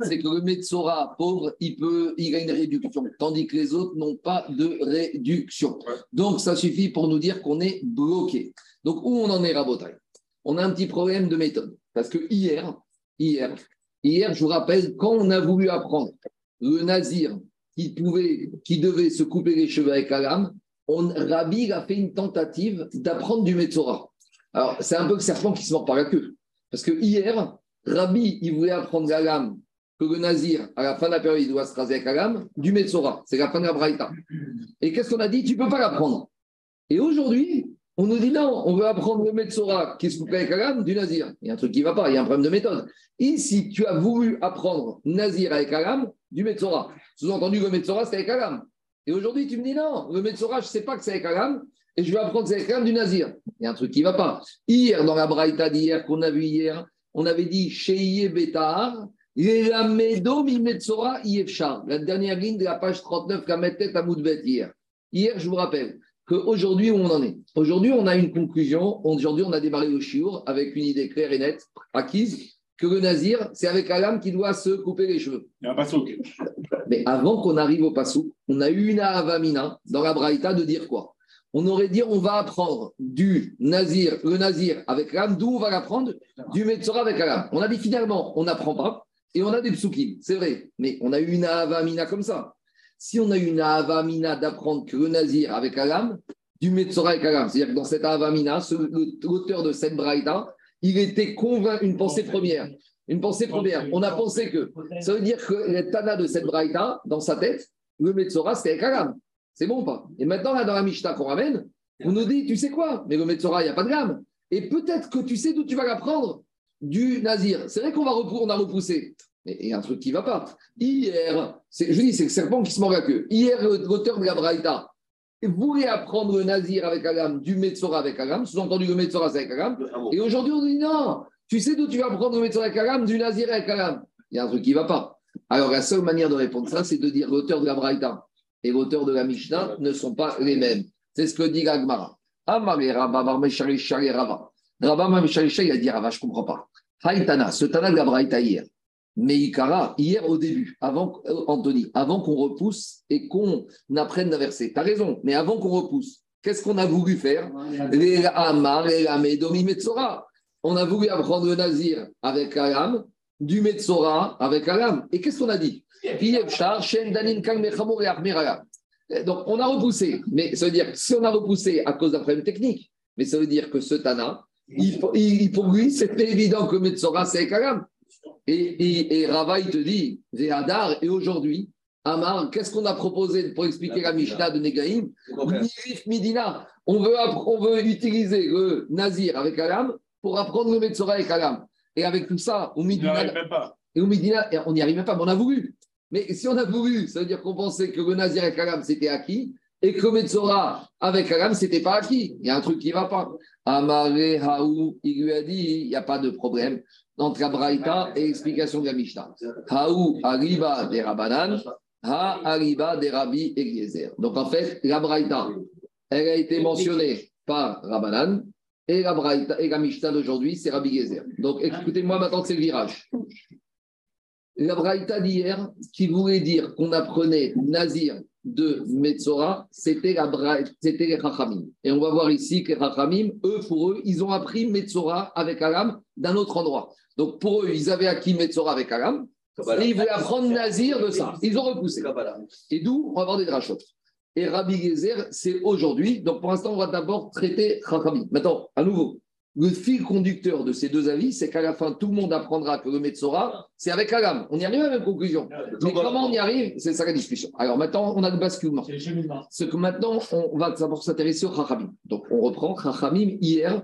C'est que le Metzora pauvre, il, peut, il a une réduction, tandis que les autres n'ont pas de réduction. Donc, ça suffit pour nous dire qu'on est bloqué. Donc, où on en est, Rabotai? On a un petit problème de méthode. Parce que hier, hier, hier, je vous rappelle, quand on a voulu apprendre le nazir qui, pouvait, qui devait se couper les cheveux avec la lame, on, a fait une tentative d'apprendre du Metzora. Alors, c'est un peu le serpent qui se mord par la queue. Parce que hier, Rabbi, il voulait apprendre la lame que le nazir, à la fin de la période, doit se raser avec la lame du Metzora. C'est la fin de la Braïta. Et qu'est-ce qu'on a dit? Tu ne peux pas l'apprendre. Et aujourd'hui, on nous dit non, on veut apprendre le Metzora qui se coupe avec la lame du nazir. Il y a un truc qui ne va pas, il y a un problème de méthode. Ici, tu as voulu apprendre nazir avec la lame du Metzora. Sous-entendu, le Metzora, c'est avec la lame. Et aujourd'hui, tu me dis non, le Metzora, je ne sais pas que c'est avec la lame. Et je vais apprendre l'âme du Nazir. Il y a un truc qui ne va pas. Hier, dans la Braïta d'hier qu'on a vu hier, on avait dit Sheye Betar, Lamedo Mimetsora Yefchar. La dernière ligne de la page 39, la tête à Moudbet hier. Hier, je vous rappelle qu'aujourd'hui, où on en est? Aujourd'hui, on a une conclusion. Aujourd'hui, on a démarré le chiour avec une idée claire et nette, acquise, que le Nazir, c'est avec la lame qui doit se couper les cheveux.
Il y a un.
Mais avant qu'on arrive au Passou, on a eu une avamina dans la Braïta de dire quoi? On aurait dit on va apprendre du Nazir, le Nazir avec l'âme, d'où on va l'apprendre Du Metzora avec la lame. On a dit finalement, on n'apprend pas et on a des psukim, c'est vrai, mais on a eu une avamina comme ça. Si on a eu une avamina d'apprendre que le Nazir avec la lame, du Metzora avec la lame, c'est-à-dire que dans cette avamina, l'auteur de cette Braïta, il était convaincu, une pensée première. Une pensée première. On a pensé que ça veut dire que le Tana de cette Braïta, dans sa tête, le Metzora, c'était avec la lame. C'est bon ou pas? Et maintenant, là, dans la Mishnah qu'on ramène, on nous dit, tu sais quoi? Mais le Metzora, il n'y a pas de lame. Et peut-être que tu sais d'où tu vas l'apprendre? Du Nazir. C'est vrai qu'on va on a repoussé. Mais il y a un truc qui ne va pas. Hier, je dis, c'est le serpent qui se mord la queue. Hier, l'auteur de la Braïta voulait apprendre le Nazir avec la lame, du Metzora avec la lame, sous-entendu le Metzora c'est avec la
Le hameau.
et aujourd'hui, on dit non, tu sais d'où tu vas prendre le Metzora avec la lame, du Nazir avec la lame. Il y a un truc qui ne va pas. Alors, la seule manière de répondre ça, c'est de dire l'auteur de la Braïta et l'auteur de la Mishnah ne sont pas les mêmes. C'est ce que dit Gagmara. Rabba il a dit Rava, je ne comprends pas. Haïtana, ce Tana de hier. Mais hier au début, avant, euh, Anthony, avant qu'on repousse et qu'on apprenne la verser. Tu as raison, mais avant qu'on repousse, qu'est-ce qu'on a voulu faire? Amar et Metzora. On a voulu apprendre le Nazir avec la lame, du Metzora avec la lame. Et qu'est-ce qu'on a dit? Donc, on a repoussé. Mais ça veut dire que si on a repoussé à cause d'un problème technique, mais ça veut dire que ce Tana, il, il- pour lui, c'était évident que Metzora, c'est lame. Et, et, et Rava, il te dit, Véhadar, et aujourd'hui, Amar, qu'est-ce qu'on a proposé pour expliquer la Mishnah de Negaïm? Midina. On veut, on utiliser le Nazir avec la lame pour apprendre le Metzora avec la lame. Et avec tout ça, Midina, et au Midina, et on n'y arrive même pas, mais on a voulu. Mais si on a voulu, ça veut dire qu'on pensait que le Nazir avec la lame, c'était acquis, et que le Metzora avec la lame, c'était pas acquis. Il y a un truc qui ne va pas. Amare Haou, il lui a dit, il n'y a pas de problème entre la Braïta et l'explication de la Mishnah. Haou Ariba des Rabanan, Ha Ariba des Rabbi Eliezer. Donc en fait, la Braïta, elle a été mentionnée par Rabanan, et la et la Mishnah d'aujourd'hui, c'est Rabbi Eliezer. Donc écoutez-moi maintenant, c'est le virage. La Braïta d'hier, qui voulait dire qu'on apprenait Nazir de Metzora, c'était la c'était les Chachamim. Et on va voir ici que les Chachamim, eux, pour eux, ils ont appris Metzora avec Alam d'un autre endroit. Donc pour eux, ils avaient acquis Metzora avec Alam, et ils voulaient apprendre Nazir de ça. Ils ont repoussé. Et d'où on va avoir des drachot. Et Rabbi Gezer, c'est aujourd'hui. Donc pour l'instant, on va d'abord traiter Chachamim. Maintenant, à nouveau, le fil conducteur de ces deux avis, c'est qu'à la fin, tout le monde apprendra que le Metzora, c'est avec Alam. On y arrive à la même conclusion. Mais comment on y arrive C'est ça la discussion. Alors maintenant, on a le basculement.
C'est
que maintenant, on va d'abord s'intéresser au Chachamim. Donc on reprend Chachamim. Hier,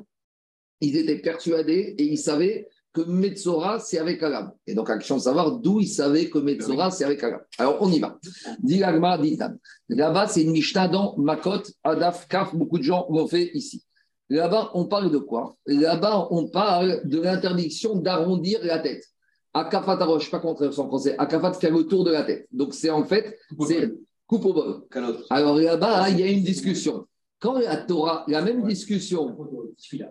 ils étaient persuadés et ils savaient que Metzora, c'est avec Alam. Et donc, la question de savoir d'où ils savaient que Metzora, c'est avec Alam. Alors, on y va. Dit l'Agma, dit Tam. Là-bas, c'est une Mishnah dans Makot, Adaf, Kaf, beaucoup de gens l'ont fait ici. Là-bas, on parle de quoi? Là-bas, on parle de l'interdiction d'arrondir la tête. Akafat Arosh, je sais pas comment traduire en français. Akafat, faire le tour de la tête. Donc, c'est en fait, c'est coupe au bol. Alors là-bas, il y a une discussion. Quand la Torah, la même discussion.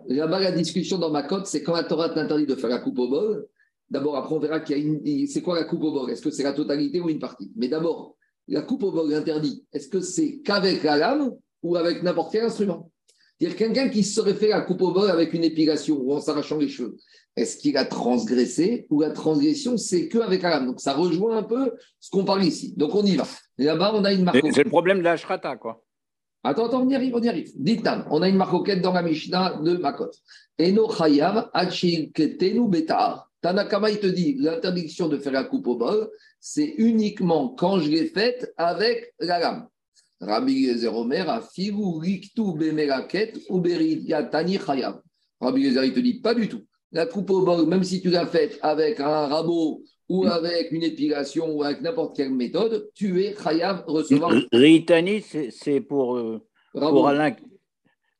Là-bas, la discussion dans ma cote, c'est quand la Torah t'interdit de faire la coupe au bol. D'abord, après, on verra qu'il y a une. C'est quoi la coupe au bol? Est-ce que c'est la totalité ou une partie? Mais d'abord, la coupe au bol interdit, est-ce que c'est qu'avec la lame ou avec n'importe quel instrument? C'est-à-dire quelqu'un qui serait fait la coupe au bol avec une épilation ou en s'arrachant les cheveux, est-ce qu'il a transgressé ou la transgression, c'est qu'avec la lame Donc, ça rejoint un peu ce qu'on parle ici. Donc, on y va. Là-bas, on a une marque.
C'est le problème de la shrata, quoi.
Attends, attends, on y arrive, on y arrive. Ditan, on a une marcoquette dans la Mishnah de Makot. Eno chayav ketenu betar. Tanakama, il te dit, l'interdiction de faire la coupe au bol, c'est uniquement quand je l'ai faite avec la lame. Rabbi Yezer Omer a figu riktu bemelaket ou beridiatani chayav. Rabbi Yezer, il te dit, pas du tout. La coupe au bol, même si tu l'as faite avec un rabot ou avec une épilation ou avec n'importe quelle méthode, tu es chayav recevoir
Ritani, c'est pour, euh, pour Alain.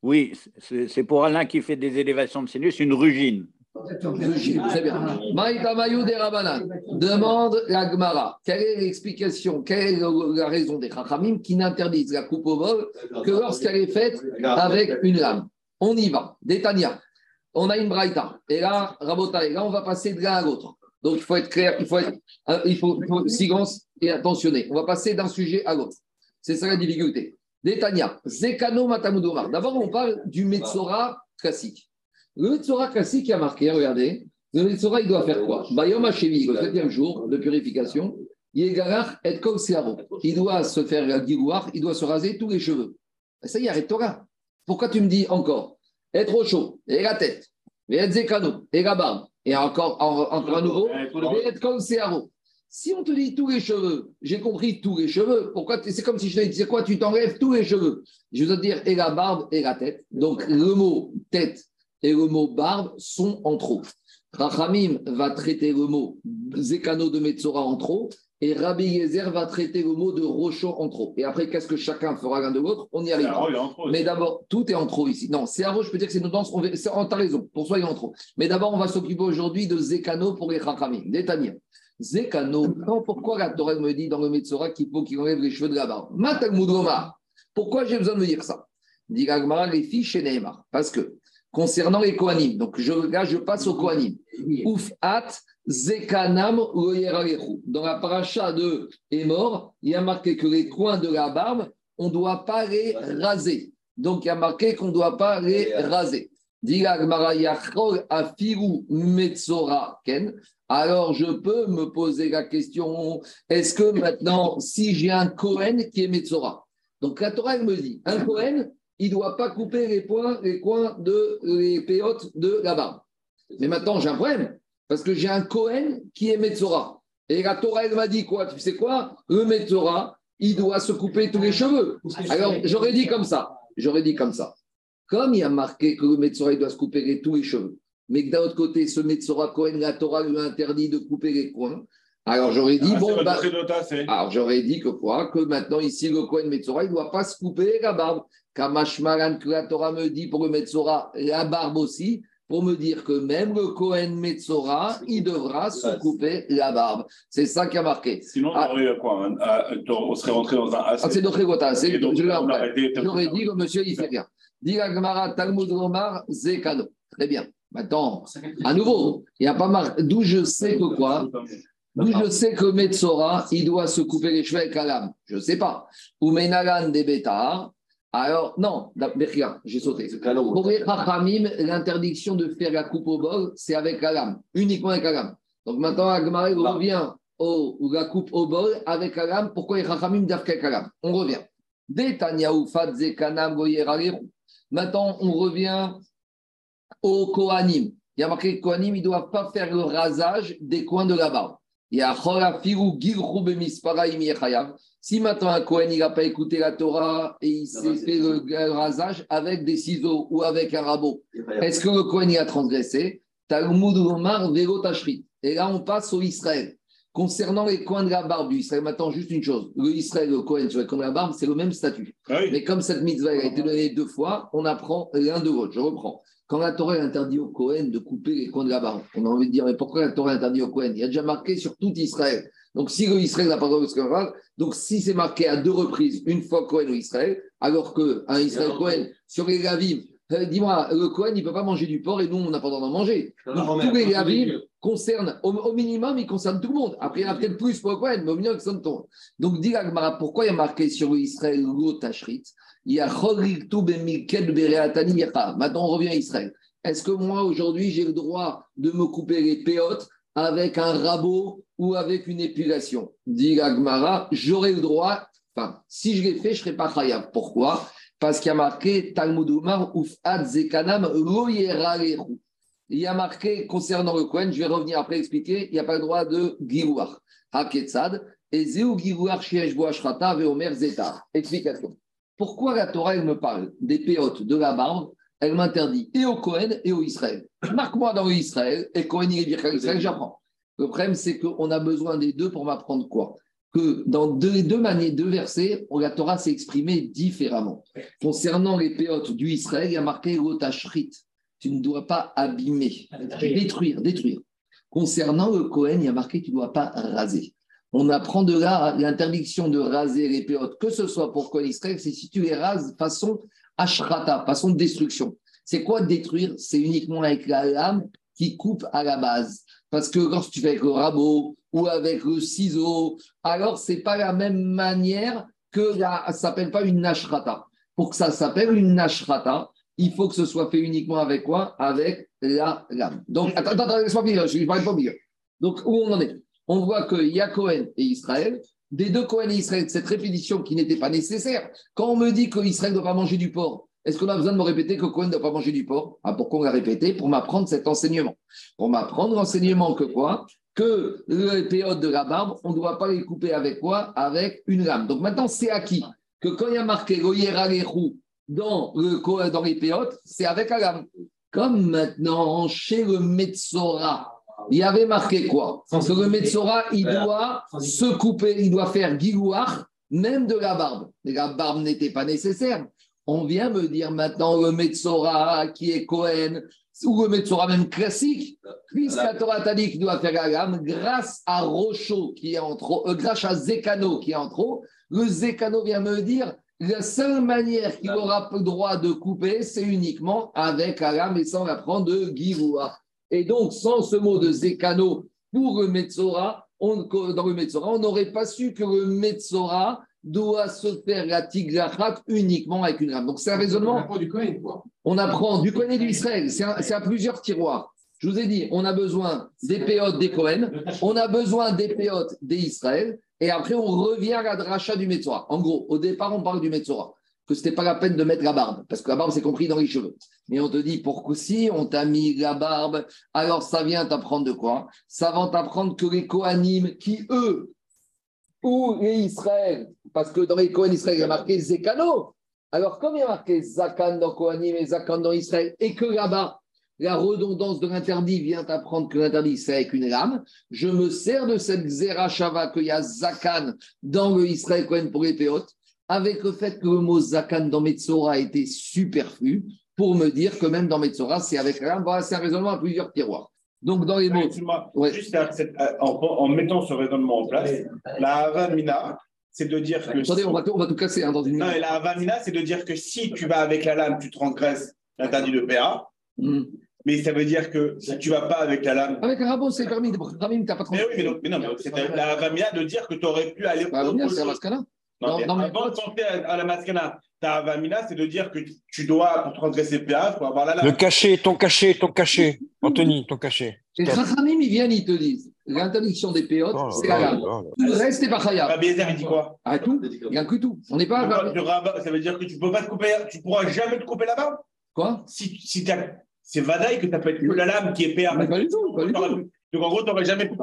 Oui, c'est pour Alain qui fait des élévations de sinus, une rugine.
Très bien. Maïtamayou des Rabanan demande la Gemara. Quelle est l'explication, quelle est la raison des Chachamim qui n'interdisent la coupe au vol que lorsqu'elle est faite avec une lame? On y va. Détania. On a une braïta. Et là, Rabota, et là, on va passer de l'un à l'autre. Donc, il faut être clair, il faut être, euh, il faut, il faut silence et attentionné. On va passer d'un sujet à l'autre. C'est ça la difficulté. Détania. Zekano Matamudomar. D'abord, on parle du Metzora classique. Le Metzora classique qui a marqué, regardez, le Metzora, il doit faire quoi? Bayom Hashevi, le septième jour de purification, Yegarach et Kol. Il doit se faire la guigouar, il doit se raser tous les cheveux. Et Ça y est, arrête Torah. Pourquoi tu me dis encore? Être au chaud, et la tête, et être Zekano, et la barbe, et encore, en- encore à nouveau, et être Kol. Si on te dit tous les cheveux, j'ai compris tous les cheveux, pourquoi C'est comme si je te disais quoi? Tu t'enlèves tous les cheveux. Je veux dire et la barbe et la tête. Donc le mot tête et le mot barbe sont en trop. Rachamim va traiter le mot Zekano de Metzora en trop et Rabbi Yezer va traiter le mot de Rochon en trop. Et après, qu'est-ce que chacun fera l'un de l'autre? On y
trop aussi.
Mais d'abord, tout est en trop ici. Non, c'est je peux dire que c'est une danse. On oh, T'as raison, pour soi, il est en trop. Mais d'abord, on va s'occuper aujourd'hui de Zekano pour les Chachamim. Détania. Zekano, pourquoi la Torah me dit dans le Metzora qu'il faut qu'il enlève les cheveux de la barbe? Pourquoi j'ai besoin de me dire ça? Dit les filles chez Neymar. Parce que, concernant les Kohanim, donc je, là, je passe aux Kohanim. Ouf at Zekanam. Dans la paracha de Emor, il y a marqué que les coins de la barbe, on ne doit pas les raser. Donc il y a marqué qu'on ne doit pas les raser. Alors je peux me poser la question est-ce que maintenant, si j'ai un Kohen qui est metzora, donc la Torah me dit un Kohen, il ne doit pas couper les, points, les coins de les péotes de la barbe. Mais maintenant, j'ai un problème, parce que j'ai un Cohen qui est Metzora. Et la Torah, elle m'a dit quoi? Tu sais quoi? Le Metzora, il doit se couper tous les cheveux. Alors, j'aurais dit comme ça. J'aurais dit comme ça. Comme il y a marqué que le Metzora, il doit se couper les- tous les cheveux, mais que d'un autre côté, ce Metzora Cohen, la Torah lui a interdit de couper les coins. Alors, j'aurais dit,
Ah,
bon, bah,
c'est.
alors j'aurais dit que quoi? Que maintenant, ici, le Kohen Metzora, il ne doit pas se couper la barbe. Kamashmaran, que la Torah me dit pour le Metzora, la barbe aussi, pour me dire que même le Kohen Metzora, il devra se couper la barbe. C'est ça qui a marqué.
Sinon,
Ah.
on aurait quoi un- un- on serait rentré dans un AC.
Ah, c'est Dochegota, c'est J'aurais dit que monsieur, il fait bien. Dit la Gemara, Talmud Romar, Zekano. Très bien. Maintenant, à nouveau, il n'y a pas marqué. D'où je sais que quoi? D'où je sais que Metzora, il doit se couper les cheveux avec la lame Je ne sais pas. Ou Menagan des Bétar. Alors, non, j'ai sauté. Pour les l'interdiction de faire la coupe au bol, c'est avec la lame, uniquement avec la lame. Donc maintenant, Agmaré revient au, ou la coupe au bol avec la lame. Pourquoi les Chachamim doivent qu'avec la lame? On revient. Maintenant, on revient au Kohanim. Il y a marqué que Kohanim, ils ne doivent pas faire le rasage des coins de la barbe. Si maintenant un Kohen il n'a pas écouté la Torah et il s'est fait le le rasage avec des ciseaux ou avec un rabot, est-ce que le Kohen il a transgressé? Talmud Omar Tashrit. Et là, on passe au Israël. Concernant les coins de la barbe du Israël, maintenant, juste une chose. Le Israël, le Kohen sur les coins de la barbe, c'est le même statut.
Ah oui.
Mais comme cette mitzvah a été donnée deux fois, on apprend l'un de l'autre. Je reprends. Quand la Torah interdit au Cohen de couper les coins de la barbe, on a envie de dire, mais pourquoi la Torah interdit au Cohen Il y a déjà marqué sur tout Israël. Donc si le Israël n'a pas le droit de se faire, donc si c'est marqué à deux reprises, une fois Cohen ou Israël, alors qu'un Israël Cohen, sur les Gavim, euh, dis-moi, le Cohen, il ne peut pas manger du porc et nous, on n'a pas le droit d'en manger. Donc, tous les Gavim concernent, au, au minimum, ils concernent tout le monde. Après, il y en a peut-être plus pour le Cohen, mais au minimum, ils concernent tout le monde. Donc, dis pourquoi il y a marqué sur Israël l'eau tachrit Yacha. Maintenant, on revient à Israël. Est-ce que moi, aujourd'hui, j'ai le droit de me couper les péotes avec un rabot ou avec une épilation? Dit Agmara, j'aurai le droit, enfin, si je l'ai fait, je ne serai pas chayav. Pourquoi? Parce qu'il y a marqué Talmud Umar ufat zekanam. Il y a marqué concernant le Kohen, je vais revenir après expliquer, il n'y a pas le droit de girouar. Haketzad, et zeu girouar sheesh bo ashrata veomer zetar. Explication. Pourquoi la Torah, elle me parle des péotes de la barbe Elle m'interdit et au Kohen et au Israël? Marque-moi dans le Israël, et Kohen il est Israël, j'apprends. Le problème, c'est qu'on a besoin des deux pour m'apprendre quoi? Que dans deux, les deux manières, deux versets, la Torah s'est exprimée différemment. Concernant les péotes du Israël, il y a marqué Rotashrit. Tu ne dois pas abîmer, détruire, détruire. Concernant le Cohen, il y a marqué tu ne dois pas raser. On apprend de là l'interdiction de raser les péotes, que ce soit pour Israël, c'est si tu les rases façon ashrata, façon destruction. C'est quoi détruire? C'est uniquement avec la lame qui coupe à la base. Parce que lorsque tu fais avec le rabot ou avec le ciseau, alors c'est pas la même manière que la, ça s'appelle pas une nashrata. Pour que ça s'appelle une nashrata, il faut que ce soit fait uniquement avec quoi? Avec la lame. Donc, attends, attends, laisse-moi finir, je ne parle pas milieu. Donc, où on en est? On voit qu'il y a Cohen et Israël. Des deux Cohen et Israël, cette répétition qui n'était pas nécessaire. Quand on me dit qu'Israël ne doit pas manger du porc, est-ce qu'on a besoin de me répéter que Cohen ne doit pas manger du porc? Ah, Pourquoi on l'a répété Pour m'apprendre cet enseignement. Pour m'apprendre l'enseignement que quoi? Que les péotes de la barbe, on ne doit pas les couper avec quoi? Avec une lame. Donc maintenant, c'est acquis que quand il y a marqué Goyera dans, le, dans les péotes, c'est avec la lame. Comme maintenant, chez le Metzora, il y avait marqué quoi Que le Metzora, il doit se couper, il doit faire guilouar, même de la barbe. Et la barbe n'était pas nécessaire. On vient me dire maintenant le Metzora qui est Cohen, ou le Metzora même classique, puisque la Torah t'a dit qu'il doit faire la lame, grâce à Rocho qui est en trop, euh, grâce à Zekano qui est en trop, le Zekano vient me dire la seule manière qu'il aura le droit de couper, c'est uniquement avec la lame et sans la prendre de Givoua. Et donc, sans ce mot de Zekano pour le Metzora, on, dans le Metzora, on n'aurait pas su que le Metzora doit se faire la tigrachat uniquement avec une lame. Donc c'est un raisonnement.
On apprend du Cohen, quoi.
On apprend du Cohen et du Israël. C'est à plusieurs tiroirs. Je vous ai dit, on a besoin des péotes des Cohen, on a besoin des péotes des Israël, et après on revient à la dracha du Metzora. En gros, au départ, on parle du Metzora, que ce n'était pas la peine de mettre la barbe, parce que la barbe, c'est compris dans les cheveux. Mais on te dit, pourquoi si on t'a mis la barbe, alors ça vient t'apprendre de quoi? Ça va t'apprendre que les Kohanim, qui eux, ou les Israël, parce que dans les Kohen Israël, il y a marqué Zekano. Alors, comme il y a marqué Zakan dans Kohanim et Zakan dans Israël, et que là-bas, la redondance de l'interdit vient apprendre que l'interdit, c'est avec une lame, je me sers de cette Zerachava qu'il y a Zakan dans le Israël Kohen pour les péotes, avec le fait que le mot Zakan dans Metzora a été superflu, pour me dire que même dans Metzora, c'est avec la lame. Voilà, c'est un raisonnement à plusieurs tiroirs. Donc, dans les mots.
Excuse-moi,
Ouais.
juste à cette- à- en, en mettant ce raisonnement en place, la Havamina, c'est de dire que.
Attendez, on va, tout- on va tout casser hein, dans une
Non, et la Havamina, c'est de dire que si tu vas avec la lame, tu transgresses l'interdit de PA,
Hmm.
mais ça veut dire que si tu vas pas avec la lame.
Avec un rabot, c'est permis. Ramim, t'as pas trop.
Mais oui, mais non, mais non, mais c'est la Havamina de dire que tu aurais pu aller.
Bah, c'est
Non,
Dans-
mais avant de penser à, à la maskana, ta Havamina, c'est de dire que tu, dois, pour transgresser PA, il faut avoir la lame.
Le cachet, ton cachet, ton cachet. Anthony, ton cachet.
Et Chachamim, ils viennent, ils te disent l'interdiction des péotes,
Oh
c'est la lame.
là.
Tout le reste, c'est pas khayab.
Rabbi il dit quoi
Ah, tout Il inclut tout. On n'est pas.
Rabat, Ça veut dire que tu peux pas te couper, tu pourras jamais te couper la barbe
Quoi?
Si, si c'est vadaï que tu n'as que la lame qui est PA.
Mais Pas du tout. Pas du tout.
Donc en gros, tu n'aurais jamais pu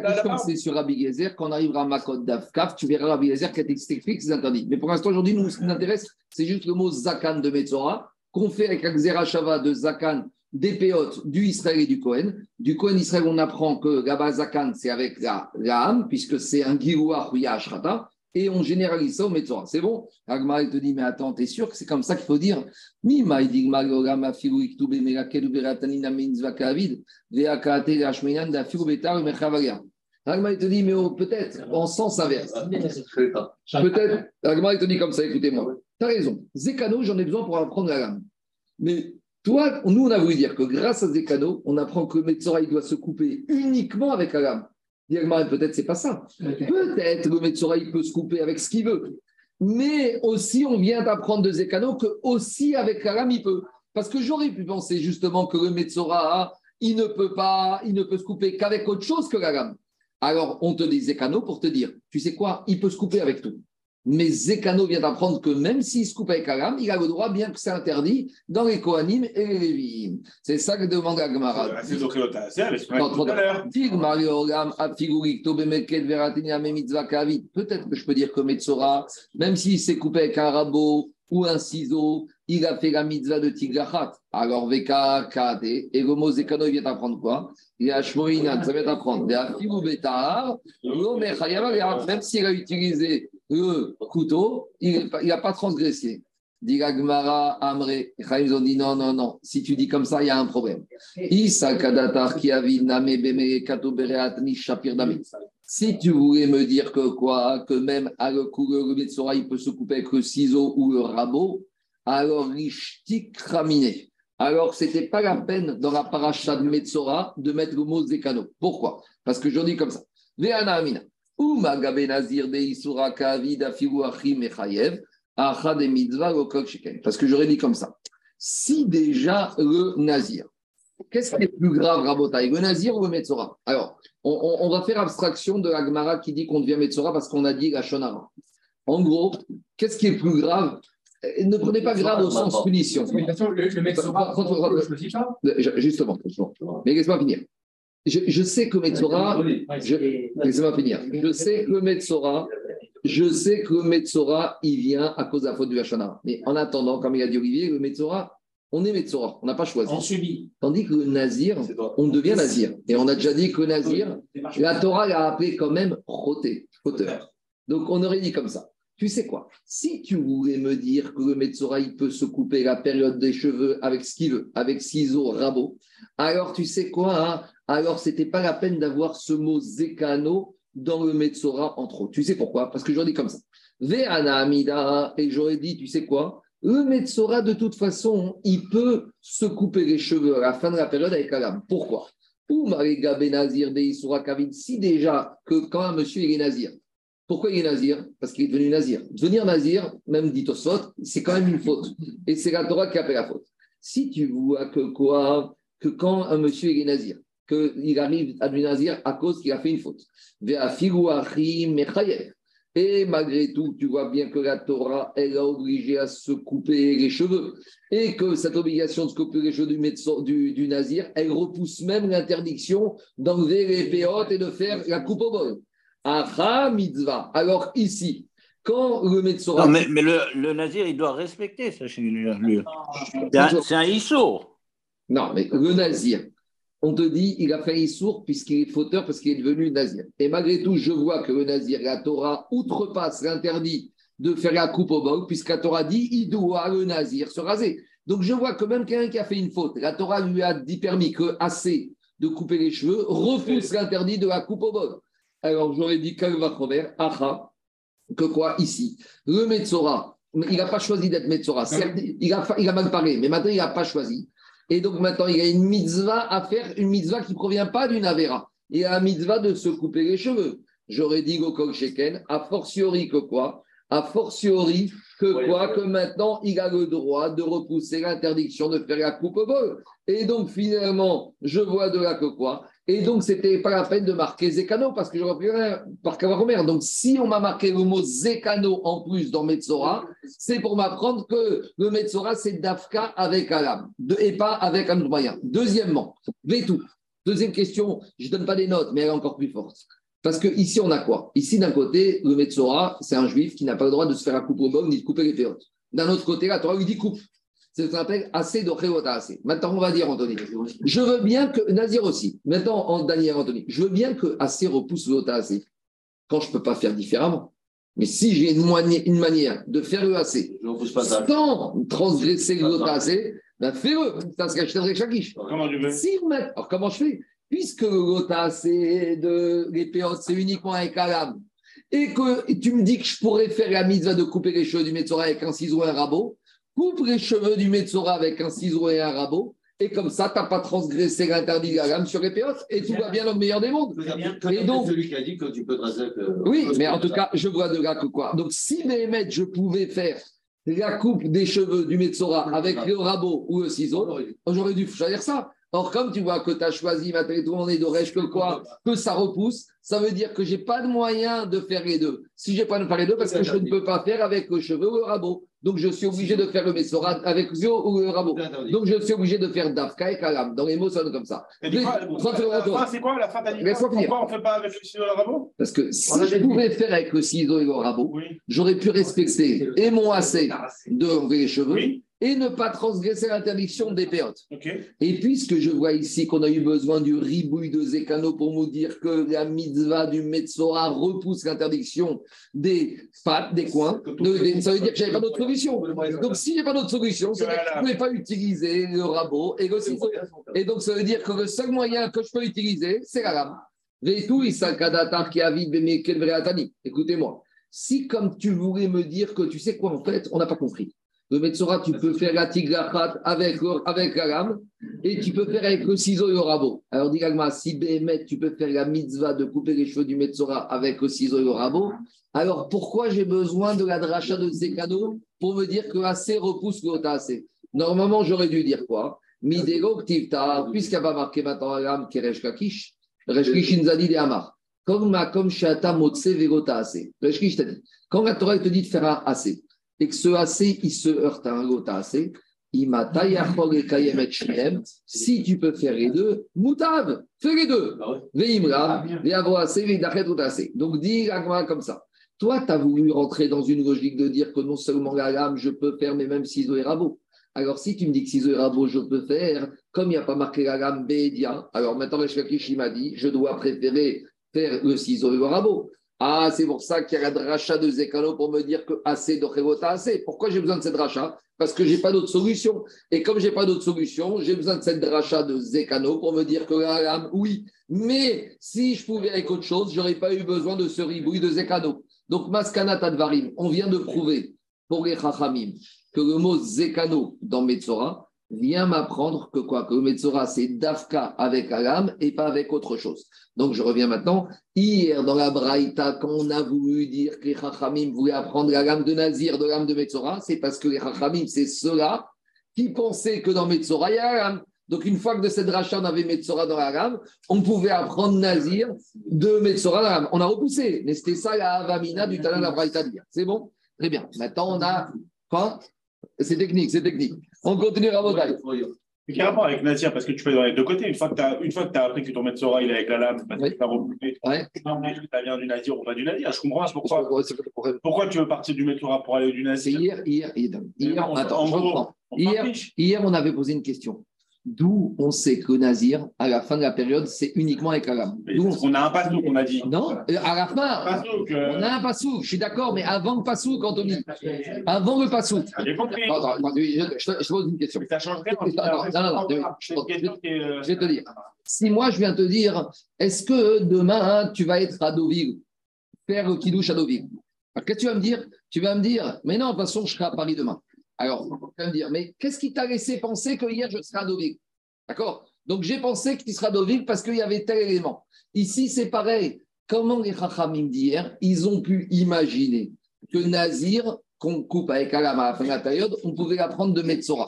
question,
barbe.
c'est sur Rabbi Gezer. Quand on arrivera à Makot Davkaf, tu verras Rabbi Gezer qui t'explique que c'est interdit. Mais pour l'instant, aujourd'hui, nous, ce qui nous intéresse, c'est juste le mot Zakan de Metzora, qu'on fait avec la Shava de Zakan des péotes du Israël et du Cohen. Du Cohen Israël, on apprend que là-bas, Zakan, c'est avec la, la âme, puisque c'est un Girouach ou Yashrata, et on généralise ça au Metzora. C'est bon? Agmar, il te dit, mais attends, t'es sûr que c'est comme ça qu'il faut dire? Mima, il dit, Magorama, Figu, Iktube, Merakel, Beratanina, Minzva, Kavid, Veakate, Rashmeyan, da Figu, Betar, Mechavaria. Agmar, il te dit, mais oh, peut-être en sens inverse. Peut-être, Agmar, il te dit comme ça, écoutez-moi. Tu as raison. Zekano, j'en ai besoin pour apprendre la lame. Mais toi, nous, on a voulu dire que grâce à Zekano, on apprend que le Metzora, il doit se couper uniquement avec la lame. Peut-être c'est pas ça. Peut-être le Metzora, il peut se couper avec ce qu'il veut. Mais aussi, on vient d'apprendre de Zekano que aussi avec la lame, il peut. Parce que j'aurais pu penser justement que le Metzora, il ne peut pas, il ne peut se couper qu'avec autre chose que la lame. Alors, on te dit Zekano pour te dire, tu sais quoi, il peut se couper avec tout. Mais Zekano vient d'apprendre que même s'il se coupe avec la lame, il a le droit, bien que c'est interdit, dans les Kohanim et les Lévi'im. C'est ça que demande la Gemara.
Ah, C'est.
Peut-être que je peux dire que Metzora, même s'il s'est coupé avec un rabot ou un ciseau, il a fait la mitzvah de Tiglachat. Alors, Veka, Kade, et le mot Zekano, il vient apprendre quoi? Il y a Shmoinan, ça vient apprendre. Même s'il a utilisé le couteau, il n'a pas transgressé. Dit Gmara, Amré, Chaim, ils ont dit non, non, non. Si tu dis comme ça, il y a un problème. Si tu voulais me dire que quoi, que même à le coup, le Metsora, il peut se couper avec le ciseau ou le rabot, alors Rishtik Raminé. Alors, ce n'était pas la peine dans la paracha de Metsora de mettre le mot Zekano. Pourquoi? Parce que je dis comme ça. Veana Amina. De Isura Mitzvah Sheken. Parce que j'aurais dit comme ça. Si déjà le Nazir, qu'est-ce qui est plus grave, Rabotai? Le Nazir ou le Metzora? Alors, on, on- on va faire abstraction de la Gemara qui dit qu'on devient Metzora parce qu'on a dit la Shonara. En gros, qu'est-ce qui est plus grave? Euh, Ne prenez pas grave au sens punition.
Le, le je choisis pas.
Je- Justement, justement. mais laisse-moi finir. Je, je sais que Metzora, je, laissez-moi finir. Je sais que Metzora, je sais que Metzora, il vient à cause de la faute du Hachana. Mais en attendant, comme il a dit Olivier, le Metzora, on est Metzora, on n'a pas choisi.
On subit.
Tandis que le Nazir, on devient Nazir. Et on a déjà dit que le Nazir, la Torah l'a appelé quand même roté, fauteur. Donc on aurait dit comme ça. Tu sais quoi? Si tu voulais me dire que le Metzora, il peut se couper la période des cheveux avec ce qu'il veut, avec ciseaux, rabot, alors tu sais quoi hein? Alors c'était pas la peine d'avoir ce mot Zekano dans le Metzora entre autres. Tu sais pourquoi? Parce que j'aurais dit comme ça. Ve'ana Amida, et j'aurais dit, tu sais quoi? Le Metzora, de toute façon, il peut se couper les cheveux à la fin de la période avec la lame. Pourquoi? Ou Mariga Benazir de Isura Kavin, si déjà que quand un monsieur est nazir, pourquoi il est nazir? Parce qu'il est devenu nazir. Devenir nazir, même dit au sot, c'est quand même une faute. Et c'est la Torah qui appelle la faute. Si tu vois que quoi Que quand un monsieur est nazir, qu'il arrive à devenir nazir à cause qu'il a fait une faute. Et malgré tout, tu vois bien que la Torah, elle a obligé à se couper les cheveux. Et que cette obligation de se couper les cheveux du, médecin- du, du nazir, elle repousse même l'interdiction d'enlever les péotes et de faire la coupe au bol. Mitzvah. Alors ici, quand le médecin.
Non, mais, mais le, le nazir, il doit respecter ça chez lui. C'est un, c'est un ISO.
Non, mais le nazir, on te dit, il a fait Issour puisqu'il est fauteur, parce qu'il est devenu nazir. Et malgré tout, je vois que le nazir, la Torah outrepasse l'interdit de faire la coupe au bol, puisque la Torah dit, il doit, le nazir, se raser. Donc je vois que même quelqu'un qui a fait une faute, la Torah lui a dit permis que assez de couper les cheveux, repousse l'interdit de la coupe au bol. Alors j'aurais dit, Kalva Chover, Acha, que quoi ici? Le Metzora, il n'a pas choisi d'être Metzora. Certes, il a, il a mal parlé, mais maintenant il n'a pas choisi. Et donc maintenant, il y a une mitzvah à faire, une mitzvah qui ne provient pas d'une Avera. Il y a une mitzvah de se couper les cheveux. J'aurais dit Gokok Sheken, a fortiori que quoi? A fortiori que quoi? Que maintenant, il a le droit de repousser l'interdiction de faire la coupe au bol. Et donc finalement, je vois de là que quoi? Et donc, c'était pas la peine de marquer Zekano, parce que j'aurais rien par Kavaromer. Donc, si on m'a marqué le mot Zekano en plus dans Metzora, c'est pour m'apprendre que le Metzora, c'est Dafka avec Alam, et pas avec un autre moyen. Deuxièmement, Vétou. Deuxième question, je ne donne pas des notes, mais elle est encore plus forte. Parce que ici, on a quoi? Ici, d'un côté, le Metzora, c'est un juif qui n'a pas le droit de se faire la coupe au bol ni de couper les féotes. D'un autre côté, la Torah lui dit coupe. C'est ce qu'on appelle assez de assez. Maintenant, on va dire, Anthony, je veux bien que, Nazir aussi, maintenant, en Daniel Anthony, je veux bien que assez repousse le assez quand je ne peux pas faire différemment. Mais si j'ai une, manière de faire le assez
Je ne repousse pas ça.
sans transgresser le ben fais-le. Ça se cache avec Shakish.
Comment tu veux
Si Alors, comment je fais? Puisque le de péotes, c'est uniquement avec la lame, et que tu me dis que je pourrais faire la mitzvah de couper les cheveux du Metzora avec un ciseau et un rabot, coupe les cheveux du Metzora avec un ciseau et un rabot, et comme ça, tu n'as pas transgressé l'interdit de la lame sur les péotes, et tout va bien dans le meilleur des mondes. Et donc-
celui qui a dit que tu peux euh,
Oui, mais en tout cas, je vois de là que quoi. Donc, si Mehmet, je pouvais faire la coupe des cheveux du Metzora avec le rabot ou le ciseau, j'aurais dû choisir ça. Or, comme tu vois que tu as choisi, on est d'Oresh que quoi Que ça repousse, ça veut dire que je n'ai pas de moyen de faire les deux. Si je n'ai pas de faire les deux, parce que je ne peux pas faire avec le cheveu ou le rabot. Donc, je suis obligé de faire le Metsora avec Zio ou le rabot. Donc, je suis obligé de faire Dafka et Kalam. Dans les mots, ça sonne comme ça.
C'est quoi la fin. Pourquoi on ne fait pas avec le ciseau et le rabot?
Parce que si je pouvais faire avec le ciseau et le rabot, j'aurais pu respecter et mon AC de enlever les cheveux. Et ne pas transgresser l'interdiction des péotes. Et puisque je vois ici qu'on a eu besoin du ribouille de Zekano pour nous dire que la mitzvah du Metzora repousse l'interdiction des pattes, des coins, de- des- ça veut dire que j'avais pas d'autre solution. Donc si j'ai pas d'autre solution, c'est que je ne pouvais pas utiliser le rabot et le ciseau. Et donc ça veut dire que le seul moyen que je peux utiliser, c'est la lame. Écoutez-moi, si comme tu voulais me dire que tu sais quoi en fait, on n'a pas compris. Le Metzora, tu peux faire la tigrachat avec, avec la lame et tu peux faire avec le ciseau et le rabot. Alors, dis Gagma, si Béhémet, tu peux faire la mitzvah de couper les cheveux du Metzora avec le ciseau et le rabot, alors pourquoi j'ai besoin de la dracha de Zekano pour me dire que AC repousse le AC Normalement, j'aurais dû dire quoi? Midego Ktivta, puisqu'il n'y a pas marqué maintenant la lame Keresh Kakish, Resh Kishin Zadi de Amar. Comme Shata Motse Vegota AC. Resh Kish t'a dit. Quand la Torah te dit de faire un AC, et que ce AC, il se heurte à un Gota AC, si tu peux faire les deux, Moutav, fais les deux. Gota AC. Donc dis la comme ça. Toi, tu as voulu rentrer dans une logique de dire que non seulement la lame, je peux faire, mais même ciseaux et rabots. Alors, si tu me dis que ciseaux et rabots, je peux faire, comme il n'y a pas marqué la lame Bédia, alors maintenant, le Shkakish, il m'a dit, je dois préférer faire le ciseau et le rabot. Ah, c'est pour ça qu'il y a la dracha de Zekano pour me dire que assez de Revota assez. Pourquoi j'ai besoin de cette dracha? Parce que j'ai pas d'autre solution. Et comme j'ai pas d'autre solution, j'ai besoin de cette dracha de Zekano pour me dire que la lame, oui. Mais si je pouvais avec autre chose, j'aurais pas eu besoin de ce ribouille de Zekano. Donc, Maskana Tadvarim, on vient de prouver pour les Chachamim que le mot Zekano dans Metzora vient m'apprendre que quoi Que Metzora, c'est Dafka avec la lame et pas avec autre chose. Donc, je reviens maintenant. Hier, dans la Braïta, quand on a voulu dire que les Chachamim voulaient apprendre la lame de Nazir de la lame de Metzora, c'est parce que les Chachamim, c'est ceux-là qui pensaient que dans Metzora, il y a. Donc, une fois que de cette rachat, on avait Metzora dans la lame, on pouvait apprendre Nazir de Metzora la. On a repoussé, mais c'était ça la Avamina du de la Braïta d'hier. C'est bon? Très bien. Maintenant, on a. Quoi? C'est technique, c'est technique. On continue à voter.
Mais quel rapport avec Nazir Parce que tu peux dans les deux côtés. Une fois que tu as, tu as appris que ton Metzora, il est avec la lame, parce
Oui.
que tu as repoussé.
Ouais.
Ça vient du Nazir ou pas du Nazir. Je comprends pourquoi.
C'est quoi le problème
Pourquoi tu veux partir du Metzora pour aller du Nazir?
Hier, hier, hier. Hier,
En-
attends, je
on
Hier, hier, on avait posé une question. D'où on sait que Nazir, à la fin de la période, c'est uniquement avec D'où on-
On a un passe qu'on a dit.
Non, euh, à la fin,
euh,
on a un passou, je suis d'accord, mais avant le passou, quand on dit. Avant le passou.
J'ai compris.
Attends, attends, je, je te- je te pose une question.
Mais ça change rien.
Non, non, non,
euh,
Je vais te dire. Si moi, je viens te dire, est-ce que demain, tu vas être à Deauville, faire le kidouche à Deauville? Qu'est-ce que tu vas me dire? Tu vas me dire, mais non, de toute façon, je serai à Paris demain. Alors, tu vas me dire, mais qu'est-ce qui t'a laissé penser que hier, je serai à Deauville? D'accord? Donc, j'ai pensé que tu seras à Deauville parce qu'il y avait tel élément. Ici, c'est pareil. Comment les Chachamim d'hier, ils ont pu imaginer que Nazir, qu'on coupe avec Alam à la fin de la période, on pouvait l'apprendre de Metzora?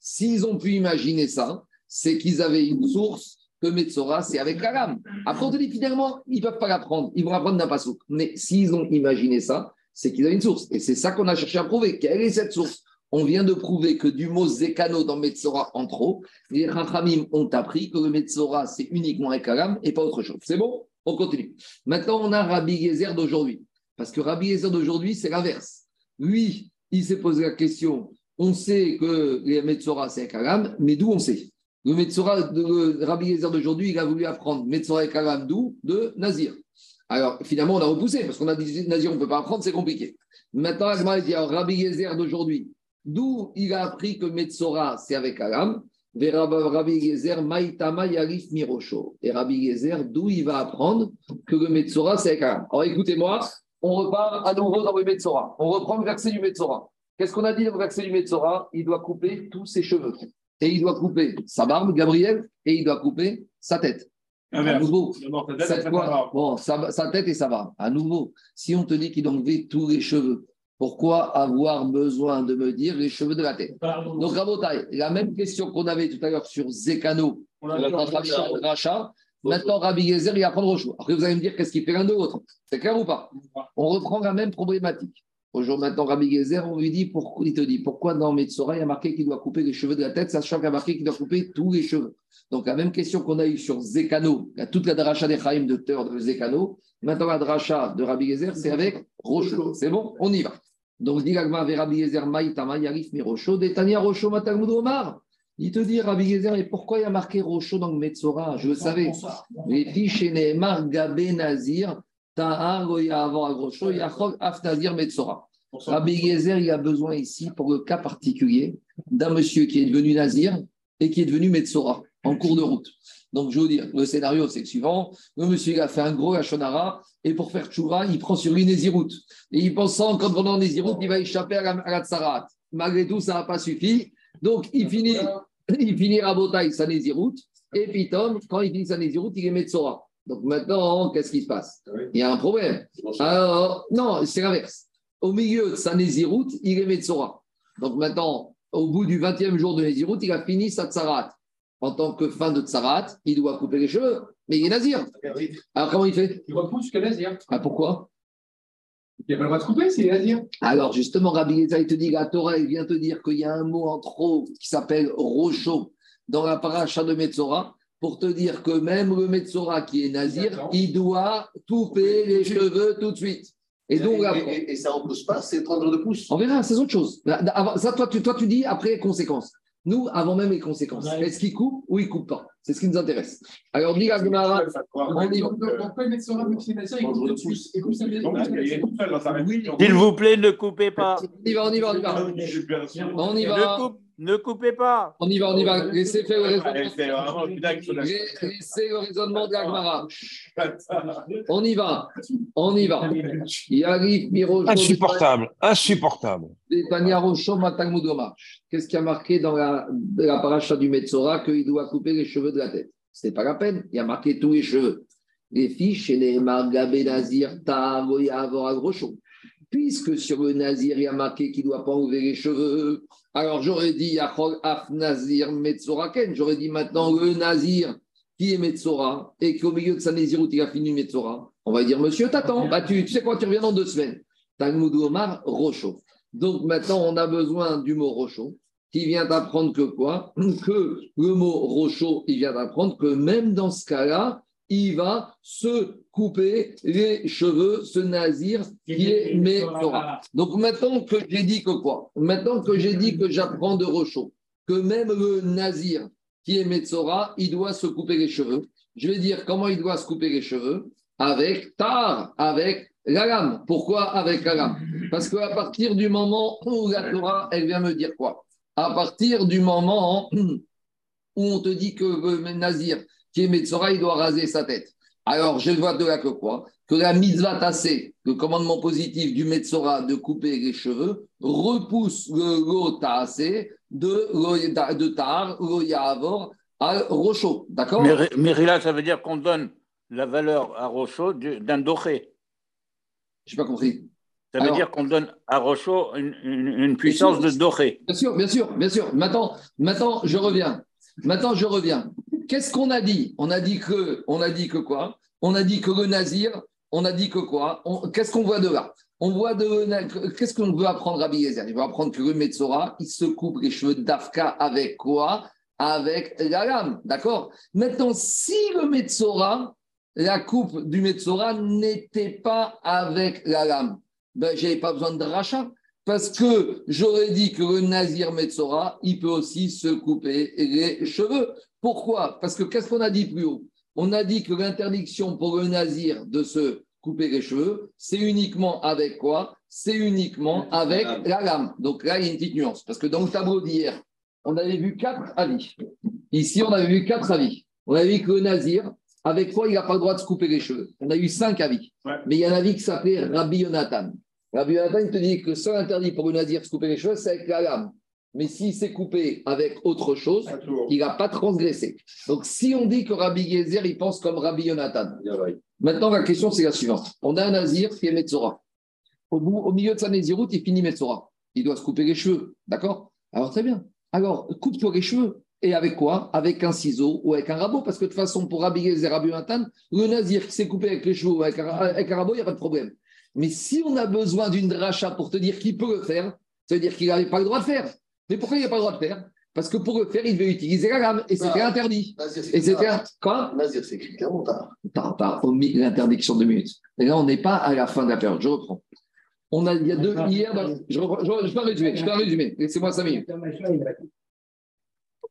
S'ils ont pu imaginer ça, c'est qu'ils avaient une source que Metzora, c'est avec la lame. Après, on te dit finalement, ils ne peuvent pas l'apprendre, ils vont apprendre d'un pasouk. Mais s'ils ont imaginé ça, c'est qu'ils avaient une source. Et c'est ça qu'on a cherché à prouver. Quelle est cette source? On vient de prouver que du mot Zekano dans Metzora en trop, les Rachamim ont appris que le Metzora, c'est uniquement avec la lame et pas autre chose. C'est bon? On continue. Maintenant, on a Rabbi Gezer d'aujourd'hui. Parce que Rabbi Gezer d'aujourd'hui, c'est l'inverse. Lui, il s'est posé la question. On sait que les Metzora, c'est avec la lame, mais d'où on sait? Le Metzora de le Rabbi Gezer d'aujourd'hui, il a voulu apprendre Metzora et Kalam d'où? De Nazir. Alors, finalement, on a repoussé, parce qu'on a dit Nazir, on ne peut pas apprendre, c'est compliqué. Maintenant, Agma dit alors, Rabbi Gezer d'aujourd'hui, d'où il a appris que Metzora, c'est avec Mirosho. Et Rabbi Gezer, d'où il va apprendre que le Metzora, c'est avec Kalam Alors, écoutez-moi, on repart à nouveau dans le Metzora. On reprend le verset du Metzora. Qu'est-ce qu'on a dit dans le verset du Metzora? Il doit couper tous ses cheveux. Et il doit couper sa barbe, Gabriel, et il doit couper sa tête. À nouveau, sa tête et sa barbe. À nouveau, si on te dit qu'il doit enlever tous les cheveux, pourquoi avoir besoin de me dire les cheveux de la tête Donc, Rabotai, la même question qu'on avait tout à l'heure sur Zekano
On
Il va prendre Racha, Racha. Maintenant, Rabbi Gezer, il va prendre Rocho. Après, vous allez me dire qu'est-ce qu'il fait l'un de l'autre. C'est clair ou pas On reprend la même problématique. Aujourd'hui, maintenant, Rabbi Gezer, on lui dit, pourquoi, il te dit, pourquoi dans Metzora, il y a marqué qu'il doit couper les cheveux de la tête, sachant qu'il y a marqué qu'il doit couper tous les cheveux. Donc, la même question qu'on a eue sur Zekano, il y a toute la dracha des Chaim de Teur de Zekano. Maintenant, la dracha de Rabbi Gezer, c'est avec Rocho. C'est bon? On y va. Donc, dit l'agma avec Rabbi Gezer, Maïtama, Yarif, mi Rocho, Detania, Rocho, Matalmud, Omar. Il te dit, Rabbi Gezer, et pourquoi il y a marqué Rocho dans le Metzora? Je le savais. Les fiches Gabé, Nazir, Tahar, Goya, avant Agrocho, Yachog, Af, Nazir, Metzora. Rabbi Gezer, il a besoin ici, pour le cas particulier, d'un monsieur qui est devenu Nazir et qui est devenu Metzora en cours de route. Donc, je veux dire, le scénario, c'est le suivant. Le monsieur, il a fait un gros Hachonara et pour faire Tchouva, il prend sur lui Nézirout. Et il pensant qu'en prenant Nézirout, il va échapper à la, à la Tsarat. Malgré tout, ça n'a pas suffi. Donc, il finit, il finit à Botaï sa Nézirout. Et puis, Tom, quand il finit sa Nézirout, il est Metzora. Donc, maintenant, qu'est-ce qui se passe? Il y a un problème. Alors, non, c'est l'inverse. Au milieu de sa Nézirout, il est Metzora. Donc, maintenant, au bout du 20e jour de Nézirout, il a fini sa Tsarat. En tant que fin de Tsarat, il doit couper les cheveux, mais il est Nazir. Alors, comment il fait?
Il repousse jusqu'à Nazir.
Ah, pourquoi?
Il n'a pas le droit de couper, c'est Nazir.
Alors, justement, Rabbi Yezaï te dit, la Torah, il vient te dire qu'il y a un mot en trop qui s'appelle Rocho dans la paracha de Metzora pour te dire que même le Metzora qui est Nazir, il doit couper les cheveux tout de suite. Et donc,
et,
là,
et- et ça ne repousse pas, c'est 32 pouces.
on verra, c'est autre chose. Avant- Ça, toi tu, toi, tu dis après les conséquences. Nous, avant même les conséquences.
Ouais.
Est-ce qu'il coupe ou il coupe pas? C'est ce qui nous intéresse. Alors, dis la Gemara, on y va.
Donc, donc, Pourquoi il met sur un petit Nazir, il coupe tout de suite. Il coupe ça bien.
Donc, il est tout seul dans sa réflexion.
S'il vous plaît, ne coupez pas.
On y va, on y va, on y va. On y
Ne,
va,
ne coupez pas.
on y va, on y va. Laissez faire le raisonnement. Laissez le raisonnement de la Gemara. On y va, on y va. Il arrive, Miro,
Insupportable, insupportable.
Qu'est-ce qui a marqué dans la, la paracha du Metzora qu'il doit couper les cheveux de la tête? Ce n'est pas la peine, il y a marqué tous les cheveux. Les fiches, chez les Margabé Nazir, Taavoya, Avora Grocho. Puisque sur le Nazir, il y a marqué qu'il ne doit pas enlever les cheveux, alors j'aurais dit Af Nazir Metzora Ken. J'aurais dit maintenant le Nazir qui est Metzora et qu'au milieu de sa Nézirout, il a fini Metzora. On va dire Monsieur, t'attends, bah, tu, tu sais quoi, tu reviens dans deux semaines. Talmud Omar Rocho. Donc maintenant, on a besoin du mot rocho, qui vient d'apprendre que quoi? Que le mot rocho, il vient d'apprendre que même dans ce cas-là, il va se couper les cheveux, ce nazir qui est Metzora. Donc maintenant que j'ai dit que quoi? Maintenant que j'ai dit que j'apprends de rocho, que même le nazir qui est Metzora, il doit se couper les cheveux. Je vais dire comment il doit se couper les cheveux? Avec tar, avec la lame. Pourquoi avec la lame Parce qu'à partir du moment où la Torah, elle vient me dire quoi? À partir du moment où on te dit que le nazir qui est Metzora, il doit raser sa tête. Alors, je vois de là que quoi Que la mitzvah tassée, le commandement positif du Metzora de couper les cheveux, repousse le lo tassé de, de lo yavor, à rocho. D'accord?
Mais, mais là, ça veut dire qu'on donne la valeur à Rochaud du- d'un doré.
Je n'ai pas compris.
Ça veut
Alors-
dire qu'on donne à Rochaud une, une- une puissance de doré.
Bien sûr, bien sûr, bien sûr. Maintenant, maintenant je reviens. Maintenant, je reviens. Qu'est-ce qu'on a dit? On a dit que, on a dit que quoi? On a dit que le nazir, on a dit que quoi? Qu'est-ce qu'on voit de là? On voit de qu'est-ce qu'on veut apprendre à Biezer Il veut apprendre que le Metzora, il se coupe les cheveux d'Afka avec quoi? Avec la lame, d'accord? Maintenant, si le Metzora, la coupe du Metzora n'était pas avec la lame, ben, je n'avais pas besoin de rachat. Parce que j'aurais dit que le Nazir Metzora, il peut aussi se couper les cheveux. Pourquoi? Parce que qu'est-ce qu'on a dit plus haut On a dit que l'interdiction pour le Nazir de se couper les cheveux, c'est uniquement avec quoi? C'est uniquement avec la lame. Donc là, il y a une petite nuance. Parce que dans le tableau d'hier, on avait vu quatre avis. Ici, on avait vu quatre avis. On avait vu que le Nazir, avec quoi il n'a pas le droit de se couper les cheveux? On a eu cinq avis.
Ouais.
Mais il y a un avis qui s'appelait Rabbi Yonatan. Rabbi Yonatan il te dit que le seul interdit pour le Nazir de se couper les cheveux, c'est avec la lame. Mais s'il s'est coupé avec autre chose, il n'a pas transgressé. Donc, si on dit que Rabbi Gezer, il pense comme Rabbi Yonatan. Maintenant, la question, c'est la suivante. On a un Nazir qui est Metzora. Au, bout, au milieu de sa Néziroute, il finit Metzora. Il doit se couper les cheveux. D'accord? Alors, très bien. Alors, coupe-toi les cheveux. Et avec quoi? Avec un ciseau ou avec un rabot. Parce que de toute façon, pour habiller les Rabbi Nathan, le nazir qui s'est coupé avec les cheveux ou avec un, avec un rabot, il n'y a pas de problème. Mais si on a besoin d'une dracha pour te dire qu'il peut le faire, ça veut dire qu'il n'avait pas le droit de faire. Mais pourquoi il n'a pas le droit de faire? Parce que pour le faire, il devait utiliser la lame. Et c'était
Ah.
interdit. Et c'était. Quoi?
Nazir, c'est écrit clairement
l'interdiction de minutes. Et là, on n'est pas à la fin de la période. Je reprends. On a, il y a deux, hier, dans- je, reprends- je, je peux résumer, je peux résumer. Laissez-moi cinq minutes.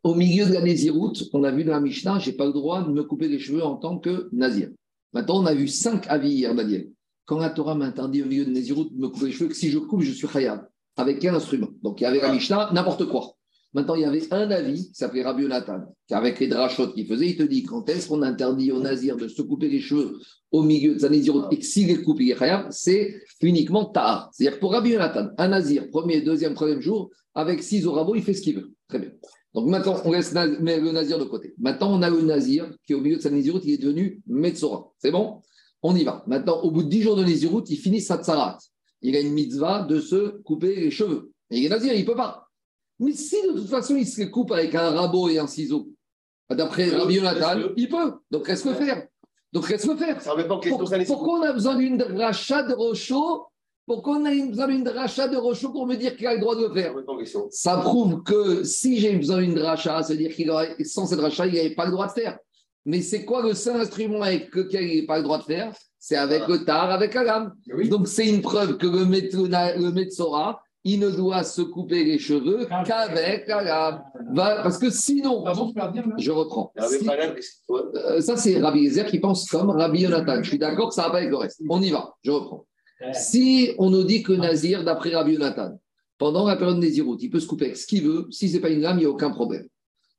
Au milieu de la Néziroute, on a vu dans la Mishnah, je n'ai pas le droit de me couper les cheveux en tant que Nazir. Maintenant, on a vu cinq avis hier, Daniel. Quand la Torah m'interdit au milieu de Néziroute de me couper les cheveux, que si je coupe, je suis Khayab. Avec quel instrument Donc, il y avait la Mishnah, n'importe quoi. Maintenant, il y avait un avis qui s'appelait Rabbi Yonatan, qui avec les drachotes qu'il faisait, il te dit quand est-ce qu'on interdit au Nazir de se couper les cheveux au milieu de sa Néziroute et que s'il les coupe, c'est uniquement Tahar. C'est-à-dire que pour Rabbi Yonatan, un Nazir, premier, deuxième, troisième jour, avec six au rabot, il fait ce qu'il veut. Très bien. Donc maintenant, on laisse le nazir de côté. Maintenant, on a le nazir qui, au milieu de sa nésiroute, il est devenu Metzora. C'est bon? On y va. Maintenant, au bout de 10 jours de nésiroute, il finit sa tsarat. Il a une mitzvah de se couper les cheveux. Et il est nazir, il ne peut pas. Mais si de toute façon, il se les coupe avec un rabot et un ciseau, d'après
Oui,
Rabbi il peut. Donc reste le faire? Donc reste le faire?
Ça pas
Pour- pourquoi on a besoin d'une rachat de Rochaud Pourquoi on a besoin d'une rachat de Rochaud pour me dire qu'il a le droit de le faire? Ça prouve que si j'ai besoin d'une dracha, c'est-à-dire qu'il aurait, sans cette dracha, il n'avait pas le droit de faire. Mais c'est quoi le seul instrument avec lequel il n'a pas le droit de faire? C'est avec le tar, avec la lame.
Oui.
Donc c'est une preuve que le, Metsora, il ne doit se couper les cheveux qu'avec la lame. Parce que sinon,
Ah je
reprends.
Ouais.
euh, ça, c'est Rabbi Yezer qui pense comme Rabbi Yonatan. Je suis d'accord que ça va pas avec le reste. On y va, je reprends. Si on nous dit que Nazir, d'après Rabbi Yonatan, pendant la période Néziroute, il peut se couper avec ce qu'il veut, si ce n'est pas une lame, il n'y a aucun problème.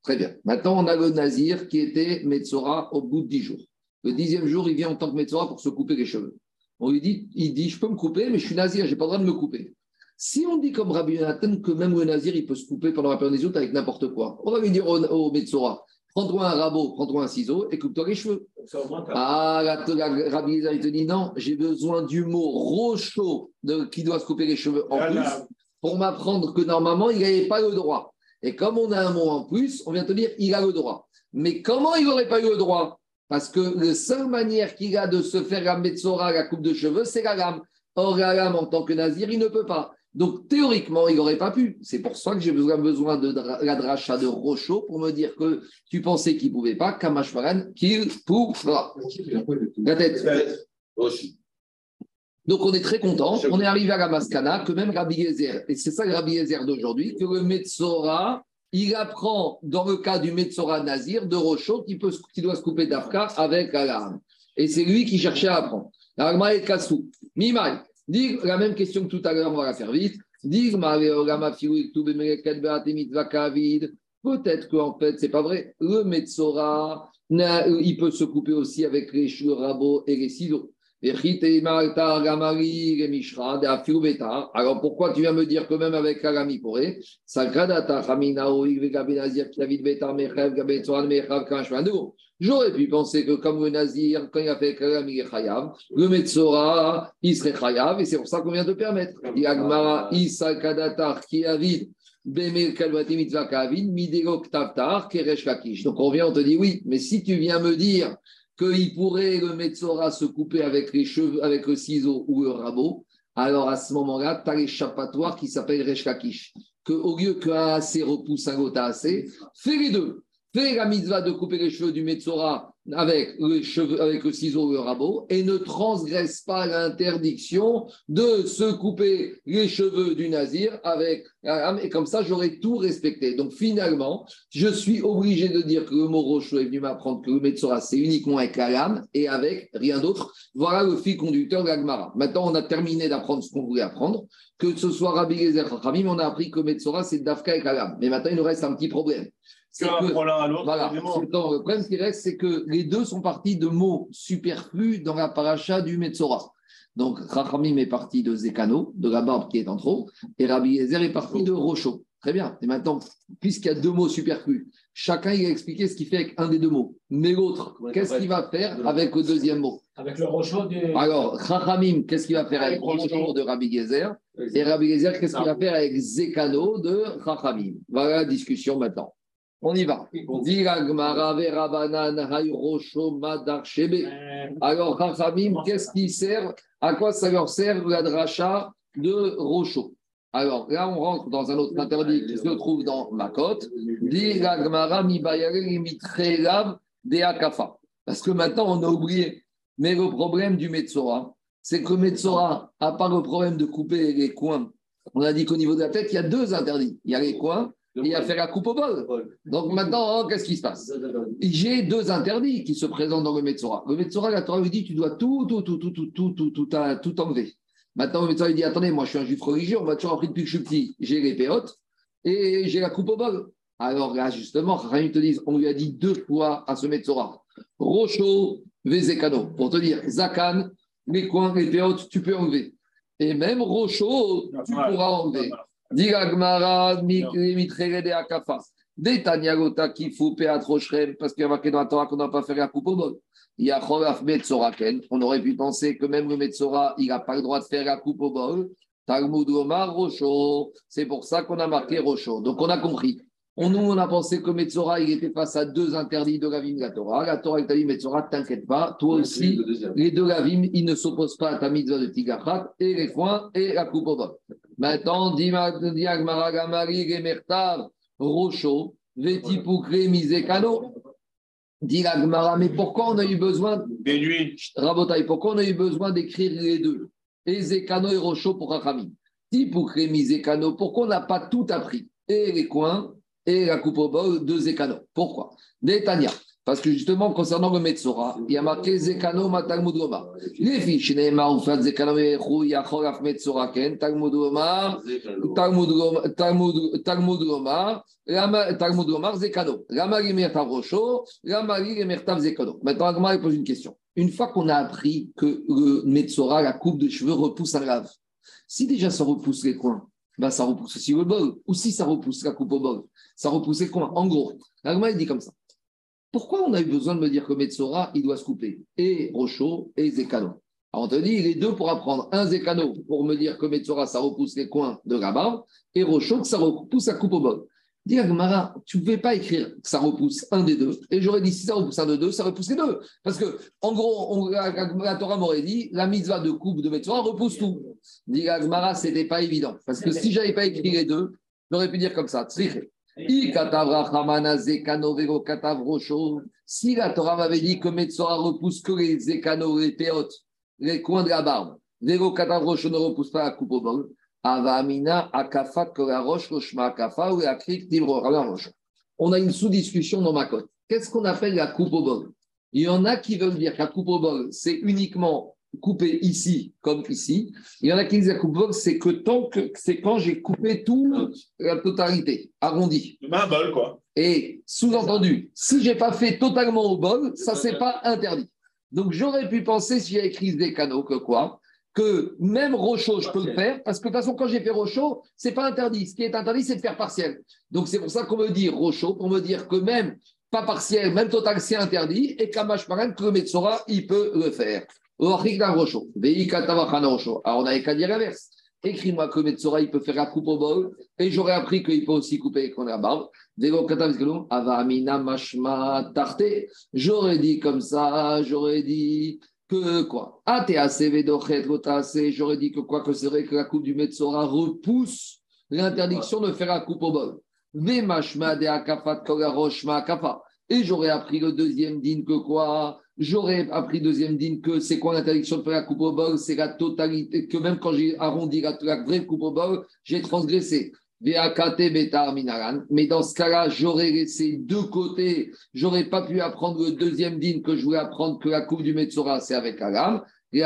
Très bien. Maintenant, on a le Nazir qui était Metzora au bout de dix jours. Le dixième jour, il vient en tant que Metzora pour se couper les cheveux. On lui dit, il dit, je peux me couper, mais je suis Nazir, je n'ai pas le droit de me couper. Si on dit comme Rabbi Yonatan que même le Nazir, il peut se couper pendant la période Néziroute avec n'importe quoi, on va lui dire au, au Metzora, prends-toi un rabot, prends-toi un ciseau et coupe-toi les cheveux.
Ça, au moins, t'as-
Ah, la, la, Rabbi Eliezer, il te dit non, j'ai besoin du mot de, qui doit se couper les cheveux en
Là,
plus
là.
pour m'apprendre que normalement, il n'avait pas le droit. Et comme on a un mot en plus, on vient te dire il a le droit. Mais comment il n'aurait pas eu le droit? Parce que la seule manière qu'il a de se faire la Metzora, la coupe de cheveux, c'est la lame. Or, la lame, en tant que nazir, il ne peut pas. Donc, théoriquement, il n'aurait pas pu. C'est pour ça que j'ai besoin, besoin de dra- la dracha de Rochaud pour me dire que tu pensais qu'il ne pouvait pas, Kamashmaran, qu'il pourra. La tête.
Roche.
Donc on est très content. On est arrivé à la Maskana, que même Rabbi Yezer, et c'est ça le Rabbi Yezer d'aujourd'hui, que le Metzora, il apprend dans le cas du Metzora Nazir de Rochot qui, peut, qui doit se couper d'Afka avec la lame. Et c'est lui qui cherchait à apprendre. L'Agma et Kassou. Mimai, dit la même question que tout à l'heure, on va la faire vite. Peut-être qu'en fait, c'est pas vrai. Le Metzora, il peut se couper aussi avec les cheveux rabots et les ciseaux. Alors pourquoi tu viens me dire que même avec Kagami pourrait J'aurais pu penser que comme le Nazir, quand il a fait Kagami, il Chayav, le Metzora, il serait Chayav, et c'est pour ça qu'on vient de permettre. Donc on vient, on te dit oui, mais si tu viens me dire qu'il pourrait le Metzora se couper avec les cheveux, avec le ciseau ou le rabot, alors à ce moment-là, tu as l'échappatoire qui s'appelle Resh Lakish. Que au lieu qu'un AC repousse un autre AC, fais les deux. Fais la mitzvah de couper les cheveux du Metzora avec le, le ciseau ou le rabot et ne transgresse pas l'interdiction de se couper les cheveux du nazir avec lame. Et comme ça, j'aurais tout respecté. Donc finalement, je suis obligé de dire que le mot rocheux est venu m'apprendre que le Metzora, c'est uniquement avec la lame et avec rien d'autre. Voilà le fil conducteur de l'Agmara. Maintenant, on a terminé d'apprendre ce qu'on voulait apprendre. Que ce soit Rabbi Gezer Chachamim, on a appris que Metzora, c'est Dafka avec la lame. Mais maintenant, il nous reste un petit problème. C'est que- voilà, le problème qui reste, c'est que les deux sont partis de mots superflus dans la paracha du Metzora. Donc, Rachamim est parti de Zekano, de la barbe qui est en trop, et Rabbi Yezer est parti de Rocho. Très bien. Et maintenant, puisqu'il y a deux mots superflus, chacun il a expliqué ce qu'il fait avec un des deux mots. Mais l'autre, qu'est-ce qu'il va faire avec le deuxième mot?
Avec le rochaud du.
Alors, Rachamim, qu'est-ce qu'il va faire avec Rocho de Rabbi Yezer? Et Rabbi Yezer, qu'est-ce qu'il va faire avec Zekano de Rachamim? Voilà la discussion maintenant. On y va. Alors, Chachamim, qu'est-ce qui sert À quoi ça leur sert la dracha de Rocho Alors, là, on rentre dans un autre interdit qui se trouve dans Makot. Akafa. Parce que maintenant, on a oublié. Mais le problème du Metzora, c'est que le Metzora, à part le problème de couper les coins, on a dit qu'au niveau de la tête, il y a deux interdits. Il y a les coins il a faire la coupe au bol. Donc maintenant, qu'est-ce qui se passe? J'ai deux interdits qui se présentent dans le Metzora. Le Metzora, la Torah lui dit tu dois tout, tout, tout, tout, tout, tout, tout, tout, enlever. Maintenant, le Metzora lui dit attendez, moi je suis un juif religieux, on m'a toujours appris depuis que je suis petit, j'ai les péotes et j'ai la coupe au bol. Alors là, justement, ils te disent on lui a dit deux fois à ce Metzora Rocho, Vezekano, pour te dire Zakan, les coins, les péotes, tu peux enlever. Et même Rocho, tu pourras enlever. Parce qu'il y a marqué dans la Torah qu'on n'a pas fait la coupe au bol. On aurait pu penser que même le Metzora, il n'a pas le droit de faire la coupe au bol. Talmud Omar Rocho. C'est pour ça qu'on a marqué Rocho. Donc on a compris. On, nous, on a pensé que Metzora, il était face à deux interdits de Ravim de la Torah. La Torah, t'a dit, Metzora, t'inquiète pas, toi aussi, les deux Ravim, ils ne s'opposent pas à ta mitzvah de Tigachat, et les coins, et la coupe au bol. Maintenant, Diagmara Gamari, Gemertav, Rocho, Vetipukre, Mizekano. Diagmara, mais pourquoi on a eu besoin,
Déduit.
Rabotai, pourquoi on a eu besoin d'écrire les deux? Ezekano et Rocho pour Rachamim. Tipukre, Mizekano, pourquoi on n'a pas tout appris? Et les coins, et la coupe au bol de Zekano. Pourquoi? Netanya. Parce que justement, concernant le Metzora, il y a marqué Zekano ma Talmud. Les fiches, Neymar, ou Fat Zekano Mechu, Yacholaf Metzora Ken, Talmud Omar, Talmud Talmud Talmud Omar, Rama- Talmud Omar Zekano. Ramari Mertav Rocho, Ramari Mertav Zekano. Maintenant, Agmar pose une question. Une fois qu'on a appris que le Metzora, la coupe de cheveux, repousse un lave, si déjà ça repousse les coins, ben ça repousse aussi le bol. Ou si ça repousse la coupe au bol, ça repousse les coins. En gros, il dit comme ça. Pourquoi on a eu besoin de me dire que Metzora, il doit se couper Et Rocho et Zekano. Alors on te dit, les deux pour apprendre. Un Zekano pour me dire que Metzora, ça repousse les coins de la. Et Rocho, que ça repousse la coupe au bol. Dis Agmara, tu ne pouvais pas écrire que ça repousse un des deux. Et j'aurais dit, si ça repousse un des deux, ça repousse les deux. Parce que, en gros, la, Torah m'aurait dit, la mitzvah de coupe de Metzora repousse tout. Dis Agmara, ce n'était pas évident. Parce que si j'avais pas écrit les deux, j'aurais pu dire comme ça. Si la Torah m'avait dit que Metzora repousse que les zekano, les péotes, les coins de la barbe, vego katav rocho ne repousse pas la coupe au bol, avamina la roche, rochma akafa ou la krik divro la roche. On a une sous-discussion dans ma cote. Qu'est-ce qu'on appelle la coupe au bol? Il y en a qui veulent dire que la coupe au bol, c'est uniquement coupé ici comme ici. Il y en a qui disent la coupe c'est que tant que c'est quand j'ai coupé tout la totalité, arrondi.
Un bol, quoi.
Et sous-entendu, si j'ai pas fait totalement au bol, ça c'est pas interdit. Donc j'aurais pu penser si j'ai écrit des canaux que quoi que même Rocho, je peux le faire, parce que de toute façon, quand j'ai fait Rocho, c'est pas interdit. Ce qui est interdit, c'est de faire partiel. Donc c'est pour ça qu'on me dit Rocho, pour me dire que même pas partiel, même total, c'est interdit, et Kamash Paran, que le Metsora, il peut le faire. Alors on n'avait qu'à dire l'inverse. Écris-moi que Metsora, il peut faire la coupe au bol, et j'aurais appris qu'il peut aussi couper coins de la barbe. J'aurais dit comme ça, j'aurais dit que quoi? Ah. J'aurais dit que quoi que c'est vrai que la coupe du Metsora repousse l'interdiction de faire la coupe au bol. Et j'aurais appris le deuxième din que quoi? J'aurais appris deuxième din que c'est quoi l'interdiction de faire la coupe au bol C'est la totalité, que même quand j'ai arrondi la, vraie coupe au bol, j'ai transgressé. Mais dans ce cas-là, j'aurais laissé deux côtés. J'aurais pas pu apprendre le deuxième din que je voulais apprendre que la coupe du Metsora, c'est avec la lame. Et.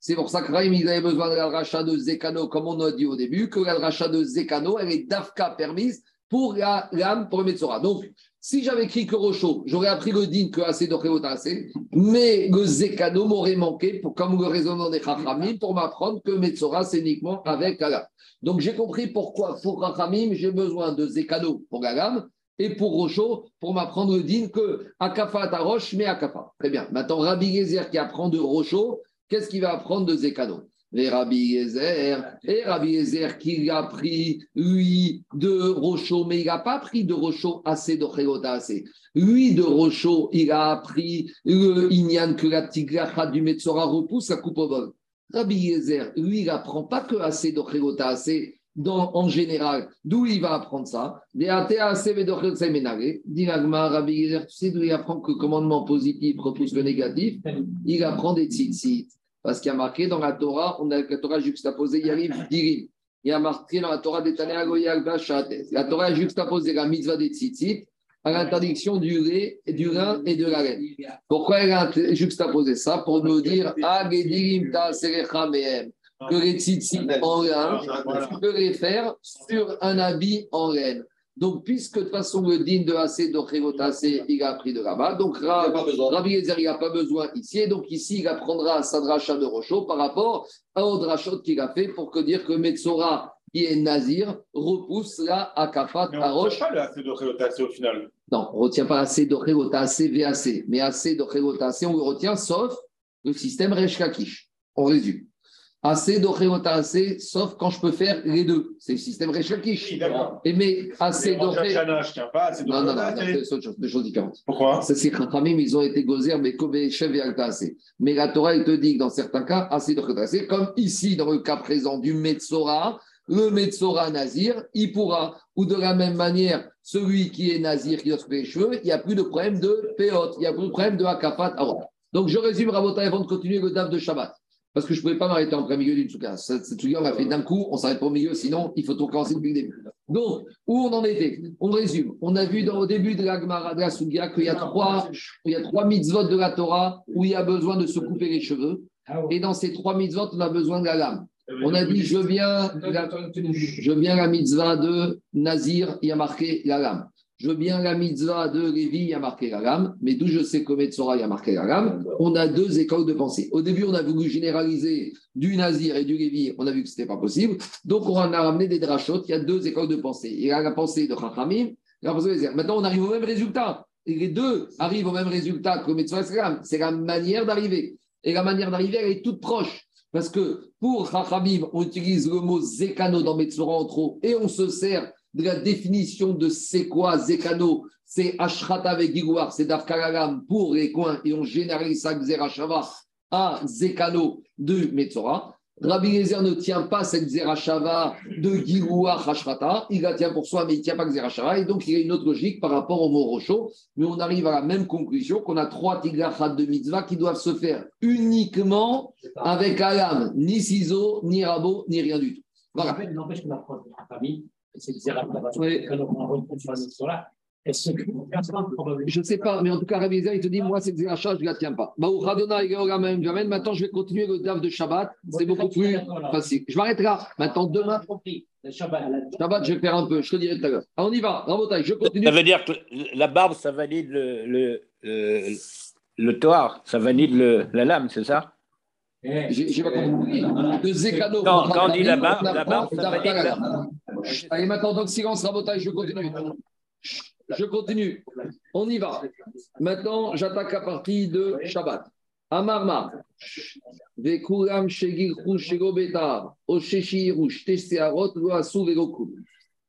C'est pour ça que Raïm, ils avaient besoin de la rachat de Zekano, comme on a dit au début, que la rachat de Zekano, elle est d'Afka permise pour la lame pour le Metsora. Donc, si j'avais écrit que Rocho, j'aurais appris le din que assez d'Oreota assez, mais le Zekano m'aurait manqué, pour, comme le raisonnement des Chachamim, pour m'apprendre que Metsora, c'est uniquement avec la lame. Donc, j'ai compris pourquoi, pour Chachamim, j'ai besoin de Zekano pour la lame, et pour Rocho, pour m'apprendre le din que Akafa ta roche, mais Akafa. Très bien. Maintenant, Rabbi Gezer qui apprend de Rocho, qu'est-ce qu'il va apprendre de Zekano? Et Rabbi Eliezer, et Rabbi Eliezer qui a pris, lui, de Rocho, mais il n'a pas pris de Rocho assez de assez. Lui, de Rocho, il a appris le Inyan que la Tigracha du Metzora repousse la coupe au vol. Rabbi Eliezer, lui, il n'apprend pas que assez de assez. Dans, en général, d'où il va apprendre ça? Rabbi Eliezer, tu sais d'où il apprend que le commandement positif repousse le négatif? Il apprend des tzitzit. Parce qu'il y a marqué dans la Torah, on a la Torah juxtaposée, il arrive Dirim. Il y a marqué dans la Torah des. La Torah a juxtaposé la mitzvah des tzitzit à l'interdiction du lait, du lin et de la laine. Pourquoi elle a juxtaposé ça Pour nous dire Ah, que les tzitzit en lin, tu peux les faire sur un habit en laine. Donc, puisque de toute façon, le din de AC, de il a appris de là-bas, donc. Rabbi Eliezer, il n'a pas besoin ici. Et donc, ici, il apprendra sa dracha de Rocho par rapport à un drachot qu'il a fait pour que dire que Metzora, qui est Nazir, repousse la Akafat
Mais
à
on ne
Roche.
pas le assez de au final.
Non, on ne retient pas assez de assez VAC. Mais assez de assez, on le retient sauf le système Resh Lakish. On résume. Assez de Régota, assez, sauf quand je peux faire les deux. C'est le système Resh Lakish.
Oui.
Et mais assez
assez de
Non, non, non, non, c'est autre chose, deux choses différentes.
Pourquoi?
C'est Khamim, ils ont été gozer, mais Kobe, Chev et Alta, assez. Mais la Torah, elle te dit que dans certains cas, assez de Khetasé, comme ici, dans le cas présent du Metzora, le Metzora Nazir, il pourra, ou de la même manière, celui qui est Nazir, qui doit se couper les cheveux, il n'y a plus de problème de Péot, il n'y a plus de problème de Akafat. Arot. Donc, je résume, Rabota, avant de continuer le DAF de Shabbat. Parce que je ne pouvais pas m'arrêter en plein milieu d'une souka. Cette souka, on l'a fait d'un coup, on s'arrête pas au milieu, sinon il faut tout recommencer depuis le début. Donc, où on en était? On résume. On a vu dans, au début de la Gemara de la Sougia qu'il y a trois, il y a trois mitzvot de la Torah où il y a besoin de se couper les cheveux. Et dans ces trois mitzvot, on a besoin de la lame. On a dit, je viens, la, je viens la mitzvah de Nazir, il y a marqué la lame. Je viens la mitzvah de Lévi, il y a marqué la lame. Mais d'où je sais que Metzora, il y a marqué la lame. On a deux écoles de pensée. Au début, on a voulu généraliser du Nazir et du Lévi. On a vu que ce n'était pas possible. Donc, on a ramené des drachotes. Il y a deux écoles de pensée. Il y a la pensée de Chachamim et la pensée de Zézer. Maintenant, on arrive au même résultat. Et les deux arrivent au même résultat que Metzora et la lame. C'est la manière d'arriver. Et la manière d'arriver, elle est toute proche. Parce que pour Chachamim, on utilise le mot Zekano dans Metzora en trop et on se sert de la définition de c'est quoi Zekano. C'est Ashrata avec Gigouar, c'est Dafkalalam pour les coins et on généralise ça Xerashava à Zekano de Metzora. Rabbi Lezer ne tient pas cette Zerachava de Gigouar Ashrata, il la tient pour soi, mais il ne tient pas Xerashava et donc il y a une autre logique par rapport au mot Rocho. Mais on arrive à la même conclusion qu'on a trois tigrachat de mitzvah qui doivent se faire uniquement avec Alam, ni ciseaux, ni rabot, ni rien du tout. Voilà.
N'empêche que la c'est
Oui.
On sur la est-ce que.
Je ne sais pas, mais en tout cas, Rabbi il te dit, moi, cette zéracha, je ne la tiens pas. Bah, Jamen. Maintenant, je vais continuer le DAF de Shabbat. C'est beaucoup plus facile. Je m'arrête là. Maintenant, demain,
Shabbat, la-
Shabbat, je vais faire un peu. Je te dirai tout à l'heure. On y va. Rabotaille, je continue.
Ça veut dire que la barbe, ça valide le, le, le, le toar, ça valide le, la lame, c'est ça?
J'ai j'ai pas compris. Le Zekano.
Non, quand on dit ça la-
Kalalam. Allez, maintenant, donc, silence, Rabotaille, je continue. Je continue. On y va. Maintenant, j'attaque la partie de Shabbat. Amarma. Vekuram shegirchu shegobetar. Oshechiru shtesearot loasu vegokum.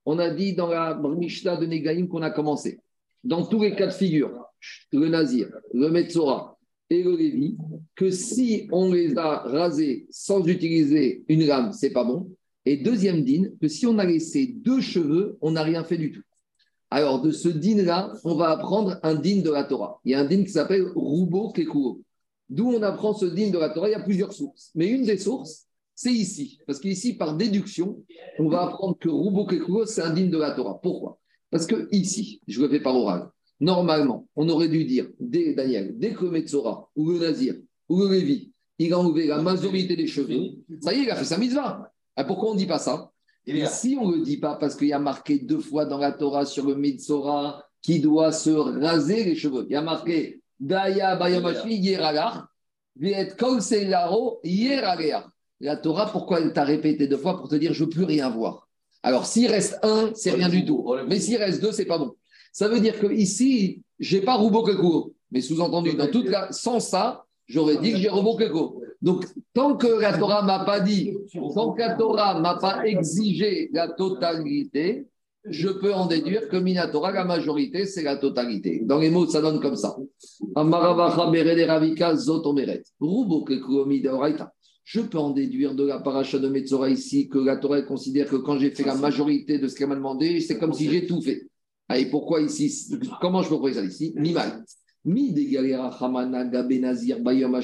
On a dit dans la Mishnah de Negaïm qu'on a commencé. Dans tous les cas de figure, le Nazir, le Metzora et le Lévi, que si on les a rasés sans utiliser une lame, c'est pas bon. Et deuxième din, que si on a laissé deux cheveux, on n'a rien fait du tout. Alors, de ce din-là, on va apprendre un din de la Torah. Il y a un din qui s'appelle Roubo Kekuo. D'où on apprend ce din de la Torah? Il y a plusieurs sources. Mais une des sources, c'est ici. Parce qu'ici, par déduction, on va apprendre que Roubo Kekuo, c'est un din de la Torah. Pourquoi? Parce que ici, je le fais par oral, normalement, on aurait dû dire, dès, Daniel, dès que le Metzora, ou le Nazir, ou le Lévi, il a enlevé la majorité des cheveux, ça y est, il a fait sa mitzvah. Ah, pourquoi on ne dit pas ça? Ici, on ne le dit pas parce qu'il y a marqué deux fois dans la Torah sur le Metzora qui doit se raser les cheveux. Il y a marqué Daya Bayamashi Yeragach, Viet Kol Seilaro Yeragach. La Torah, pourquoi elle t'a répété deux fois pour te dire je ne veux plus rien voir? Alors, s'il reste un, c'est rien du tout. Mais s'il reste deux, c'est pas bon. Ça veut dire que ici, j'ai pas Roubo Kekuo. Mais sous-entendu, dans toute la... sans ça, j'aurais dit que j'ai Roubo Kekuo. Donc, tant que la Torah m'a pas dit, tant que la Torah m'a pas exigé la totalité, je peux en déduire que Minatora, la majorité, c'est la totalité. Dans les mots, ça donne comme ça. Je peux en déduire de la paracha de Metzora ici que la Torah considère que quand j'ai fait la majorité de ce qu'elle m'a demandé, c'est comme si j'ai tout fait. Ah, Et pourquoi ici Comment je peux trouver ça ici? Mi mal. Mi de galera chamana gabe nazir bayom.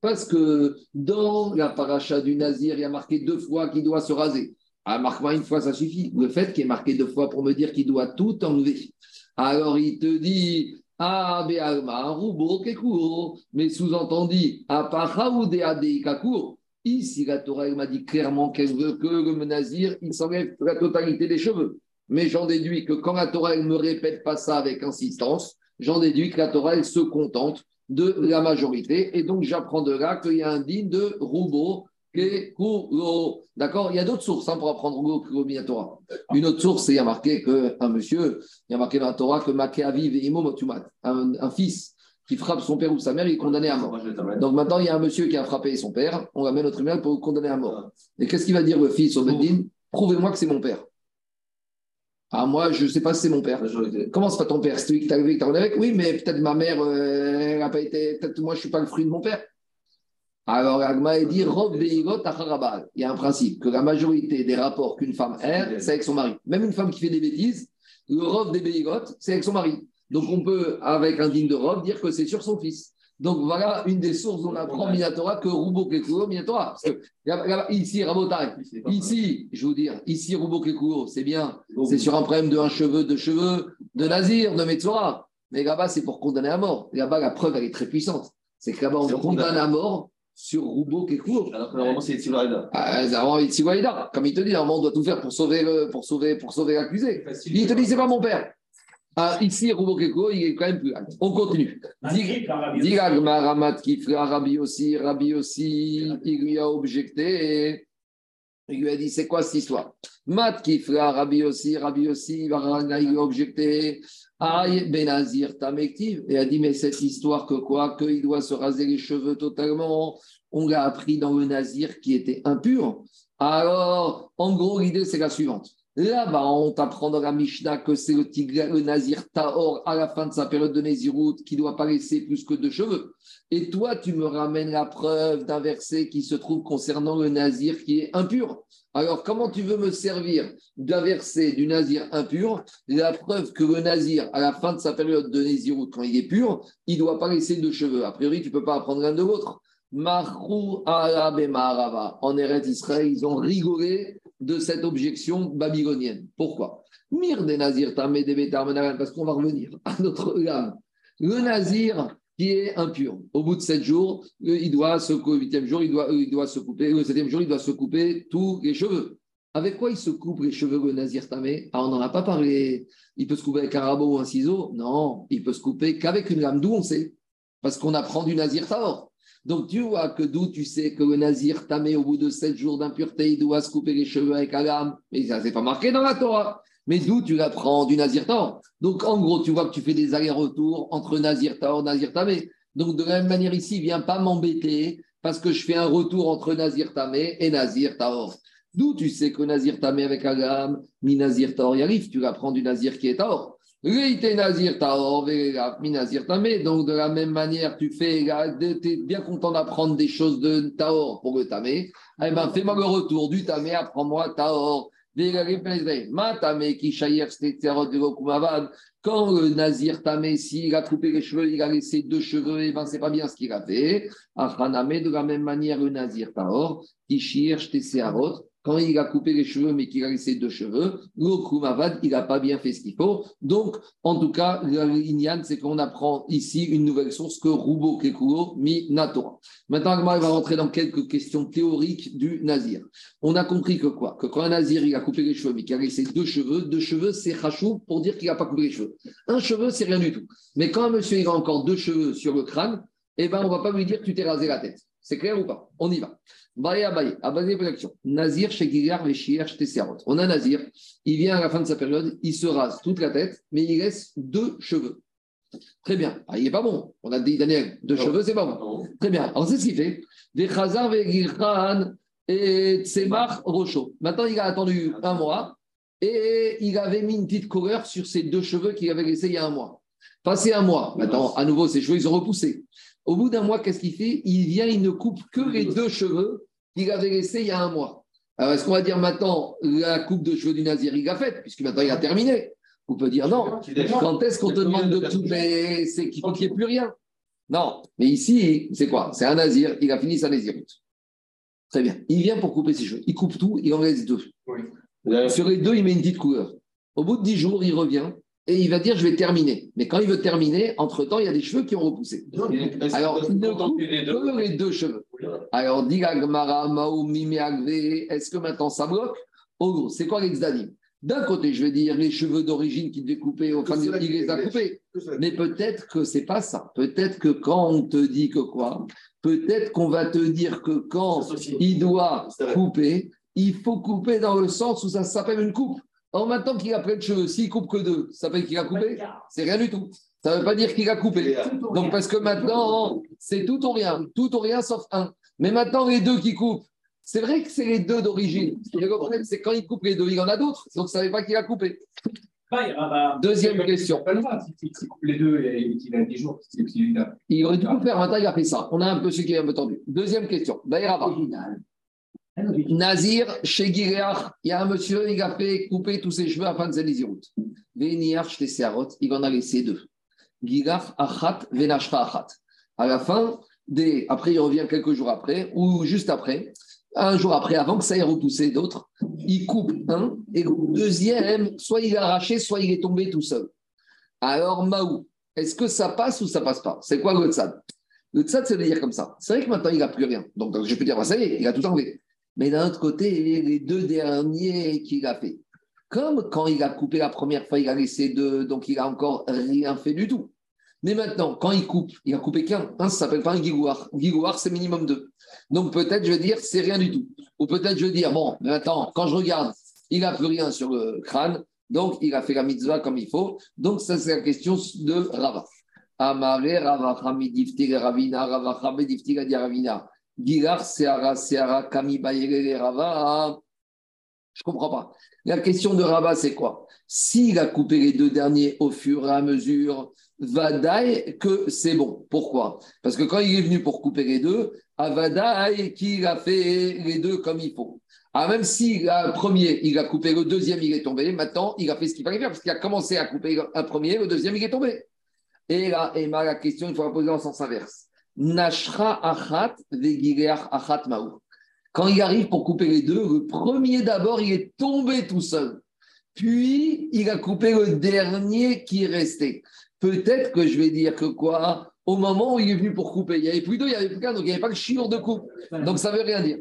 Parce que dans la paracha du Nazir, il y a marqué deux fois qu'il doit se raser. Ah, marque-moi une fois, ça suffit. Le fait qu'il est marqué deux fois pour me dire qu'il doit tout enlever. Alors il te dit, ah. Mais sous-entendu, kakour. Ici, la Torah m'a dit clairement qu'elle veut que le nazir, il s'enlève la totalité des cheveux. Mais j'en déduis que quand la Torah me répète pas ça avec insistance, j'en déduis que la Torah se contente de la majorité. Et donc, j'apprends de là qu'il y a un digne de roubo, kekuro. D'accord? Il y a d'autres sources hein, pour apprendre roubo, kekuro, Torah. Une autre source, il y a marqué qu'un monsieur, il y a marqué dans la Torah que Maké Aviv et Imo Motumat, un, fils qui frappe son père ou sa mère, il est condamné à mort. Donc maintenant, il y a un monsieur qui a frappé son père, on l'amène au tribunal pour le condamner à mort. Et qu'est-ce qu'il va dire le fils au Beddin? Prouvez-moi que c'est mon père. Ah, moi, je ne sais pas si c'est mon père. Comment c'est pas ton père? C'est lui qui t'a élevé, qui t'a rendu avec? Oui, mais peut-être ma mère, euh, elle n'a pas été. Peut-être moi, je ne suis pas le fruit de mon père. Alors, Agma, il dit. Il y a un principe que la majorité des rapports qu'une femme a, c'est avec son mari. Même une femme qui fait des bêtises, le Rob des Beigot, c'est avec son mari. Donc, on peut, avec un digne de Rob, dire que c'est sur son fils. Donc, voilà une des sources dont on apprend Minatora que Roubo Kekuro, Minatora. Parce que là- là- ici, Rabotai, ici, je vous dire, ici, Roubo Kekuro, c'est bien. C'est sur un problème de un cheveu, deux cheveux, de Nazir, de Metzora. Mais là-bas, c'est pour condamner à mort. Là-bas, la preuve, elle est très puissante. C'est que là-bas, on condamne à mort sur Roubo Kekuro.
Alors que normalement, c'est Tsivarida.
Ah, Zahran et Tsiwaïda. Comme il te dit, normalement, on doit tout faire pour sauver, le- pour sauver, pour sauver l'accusé. Il te dit, c'est pas mon père. Ah, ici, Roubo Kekuro, il est quand même plus. On continue. Agmar, Ramat Kifra, Rabbi aussi, Rabbi aussi, il lui a objecté. Il lui a dit, c'est quoi cette histoire? Mat Kifra, Rabbi aussi, Rabbi aussi, il lui a objecté. Aïe, Benazir, Tamektiv. Et a dit, mais cette histoire que quoi? Qu'il doit se raser les cheveux totalement. On l'a appris dans le Nazir qui était impur. Alors, en gros, l'idée, c'est la suivante. Là-bas, on t'apprend dans la Mishnah que c'est le, tigre, le Nazir Tahor à la fin de sa période de Nézirut qui ne doit pas laisser plus que deux cheveux. Et toi, tu me ramènes la preuve d'un verset qui se trouve concernant le Nazir qui est impur. Alors, comment tu veux me servir d'un verset du Nazir impur? La preuve que le Nazir, à la fin de sa période de Nézirut, quand il est pur, il ne doit pas laisser deux cheveux. A priori, tu ne peux pas apprendre l'un de l'autre. Marou Arab et Maharava. En Eretz Israël, ils ont rigolé de cette objection babylonienne. Pourquoi? Mir des Nazir Tamé des parce qu'on va revenir à notre gamme. Le Nazir qui est impur, au bout de sept jours, euh, il doit se, au huitième jour, il doit, euh, il doit se couper, le septième jour, il doit se couper tous les cheveux. Avec quoi il se coupe les cheveux, le Nazir Tamé Ah, on n'en a pas parlé. Il peut se couper avec un rabot ou un ciseau? Non, il peut se couper qu'avec une lame. D'où on sait? Parce qu'on apprend du Nazir Taor. Donc tu vois que d'où tu sais que le Nazir tamé au bout de sept jours d'impureté, il doit se couper les cheveux avec la. Mais ça, c'est pas marqué dans la Torah. Mais d'où tu l'apprends du Nazir Taor? Donc en gros, tu vois que tu fais des allers-retours entre Nazir Taor, Nazir Tamé. Donc de la même manière ici, viens pas m'embêter parce que je fais un retour entre Nazir Tamé et Nazir Taor. D'où tu sais que Nazir Tamé avec la ni Nazir Taor y arrive, tu l'apprends du Nazir qui est Taor. Nazir. Donc, de la même manière, tu fais, tu es bien content d'apprendre des choses de Taor pour le Tamé. Eh bien, fais-moi le retour du Tamé, apprends-moi Taor. Quand le Nazir Tamé, s'il a coupé les cheveux, il a laissé deux cheveux, et ben, c'est pas bien ce qu'il a fait. De la même manière, le Nazir Taor, qui cherche tes quand il a coupé les cheveux mais qu'il a laissé deux cheveux, l'Okumavad, il n'a pas bien fait ce qu'il faut. Donc, en tout cas, l'Inyan, c'est qu'on apprend ici une nouvelle source que Rubo Kekuo mi Natora. Maintenant, il va rentrer dans quelques questions théoriques du Nazir. On a compris que quoi? Que quand un Nazir, il a coupé les cheveux mais qu'il a laissé deux cheveux, deux cheveux, c'est Khachou pour dire qu'il n'a pas coupé les cheveux. Un cheveu, c'est rien du tout. Mais quand un monsieur, il a encore deux cheveux sur le crâne, eh ben, on ne va pas lui dire que tu t'es rasé la tête. C'est clair ou pas? On y va. Baye Abaye, Abaye Protection. Nazir chez Veshir Serot. On a Nazir, il vient à la fin de sa période, il se rase toute la tête, mais il laisse deux cheveux. Très bien. Ah, il n'est pas bon. On a dit, Daniel, deux cheveux, c'est pas bon. Très bien. Alors, c'est ce qu'il fait. Des Khazar, Vegirkhan et Tsemar Rocho. Maintenant, il a attendu un mois et il avait mis une petite couleur sur ses deux cheveux qu'il avait laissés il y a un mois. Passé un mois, maintenant, à nouveau, ses cheveux, ils ont repoussé. Au bout d'un mois, qu'est-ce qu'il fait? Il vient, il ne coupe que les deux cheveux qu'il avait laissés il y a un mois. Alors, est-ce qu'on va dire maintenant la coupe de cheveux du Nazir, il l'a faite, puisque maintenant il a terminé? On peut dire non. Quand est-ce qu'on te demande de couper? C'est qu'il faut qu'il n'y ait plus rien. Non, mais ici, c'est quoi? C'est un Nazir, il a fini sa Naziroute. Très bien. Il vient pour couper ses cheveux. Il coupe tout, il en laisse deux. Sur les deux, il met une petite couleur. Au bout de dix jours, il revient et il va dire je vais terminer. Mais quand il veut terminer, entre-temps, il y a des cheveux qui ont repoussé. Alors, il ne coupe que les deux cheveux. Alors, est-ce que maintenant ça bloque? En gros, c'est quoi l'exdanim D'un côté, je vais dire les cheveux d'origine qu'il devait couper, enfin, il les a coupés. Mais peut-être que c'est pas ça. Peut-être que quand on te dit que quoi? Peut-être qu'on va te dire que quand il doit couper, il faut couper dans le sens où ça s'appelle une coupe. En maintenant qu'il a plein de cheveux, s'il coupe que deux, ça s'appelle qu'il a coupé C'est rien du tout. Ça ne veut pas dire qu'il a coupé. Donc, parce que maintenant, c'est tout ou rien. Tout ou rien sauf un. Mais maintenant, les deux qui coupent, c'est vrai que c'est les deux d'origine. Le problème, c'est quand il coupe les deux, il y en a d'autres. Donc, ça ne savait pas qu'il a coupé. Deuxième question.
Pas le droit, s'il coupe les deux et qu'il a 10 jours, c'est qu'il a.
Il aurait dû faire, maintenant il a fait ça. On a un peu ce qui est un peu tendu. Deuxième question. Baïraba. Nazir, chez Gileach, il y a un monsieur, il a fait couper tous ses cheveux afin de Zélizirout. Il en a laissé deux. Gilach, Achat, Venashra, Achat. À la fin, après, il revient quelques jours après, ou juste après, un jour après, avant que ça ait repoussé d'autres, il coupe un, et le deuxième, soit il est arraché, soit il est tombé tout seul. Alors, Maou, est-ce que ça passe ou ça passe pas? C'est quoi le tzad? Le tzad, c'est de dire comme ça. C'est vrai que maintenant, il n'a plus rien. Donc, je peux dire, bah, ça y est, il a tout enlevé. Mais d'un autre côté, les deux derniers qu'il a fait. Comme quand il a coupé la première fois, il a laissé deux, donc il a encore rien fait du tout. Mais maintenant, quand il coupe, il a coupé qu'un. Un, ça s'appelle pas un gigouar. Gigouar, c'est minimum deux. Donc peut-être, je veux dire, c'est rien du tout. Ou peut-être, je veux dire, bon, mais maintenant, quand je regarde, il n'a plus rien sur le crâne. Donc, il a fait la mitzvah comme il faut. Donc, ça, c'est la question de Rava. Amare, Rava, Hamidiftir, Ravina, Rava, Hamidiftir, Ravina. Gilar, Seara, Seara, Kami, Rava. Je comprends pas. La question de Rava, c'est quoi? S'il a coupé les deux derniers au fur et à mesure, Vadaï que c'est bon. Pourquoi? Parce que quand il est venu pour couper les deux, à Vadaï qu'il a fait les deux comme il faut. Ah, même si le premier, il a coupé le deuxième, il est tombé, maintenant, il a fait ce qu'il fallait faire, parce qu'il a commencé à couper un premier, le deuxième, il est tombé. Et là, Emma, la question, il faut poser en sens inverse. Nashra achat achat maou. Quand il arrive pour couper les deux, le premier d'abord, il est tombé tout seul. Puis, il a coupé le dernier qui est resté. Peut-être que je vais dire que quoi? Au moment où il est venu pour couper, il n'y avait plus deux, il n'y avait plus qu'un, donc il n'y avait pas le chiot de coupe. Donc ça ne veut rien dire.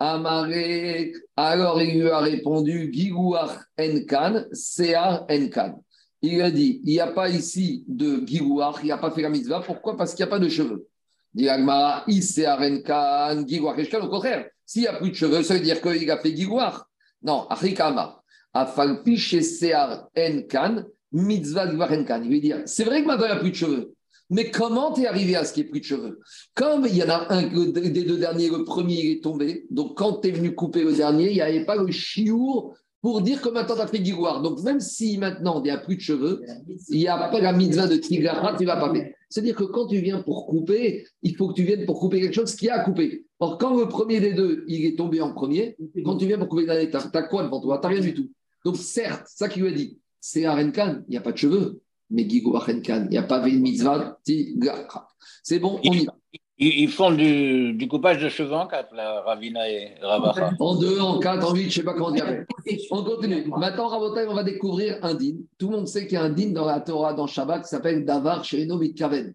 Amaré, alors il lui a répondu Gigouar Enkan, Sear Enkan. Il a dit il n'y a pas ici de Gigouar, il n'a pas fait la mitzvah. Pourquoi? Parce qu'il n'y a pas de cheveux. Dit Agmara, Sear Enkan, Gigouar Enkan. Au contraire, s'il n'y a plus de cheveux, ça veut dire qu'il a fait Gigouar. Non, Afrikama. Afalpi Sear Enkan, mitzvah Gigouar Enkan. Il veut dire c'est vrai que maintenant il n'y a plus de cheveux. Mais comment tu es arrivé à ce n'y ait plus de cheveux? Comme il y en a un des deux derniers, le premier est tombé. Donc quand tu es venu couper le dernier, il n'y avait pas le chiour pour dire que maintenant tu as fait guigoire. Donc même si maintenant il n'y a plus de cheveux, il n'y a pas la mitzvah de Tiglara, tu ne vas pas faire. C'est-à-dire que quand tu viens pour couper, il faut que tu viennes pour couper quelque chose qui a à couper. Or, quand le premier des deux, il est tombé en premier, quand tu viens pour couper le dernier, tu as quoi devant toi? Tu n'as rien du tout. Donc certes, ça qui lui a dit, c'est Arenkan, il n'y a pas de cheveux mais Gigo Achenkan, il n'y a pas de mitzvah, c'est bon, on y va.
Ils, font du, du, coupage de cheveux en quatre, la Ravina et Ravacha.
En deux, en quatre, en huit, je ne sais pas comment dire. On continue. Maintenant, Rabotai, on va découvrir un din. Tout le monde sait qu'il y a un din dans la Torah, dans Shabbat, qui s'appelle Davar Sheino Mitkaven.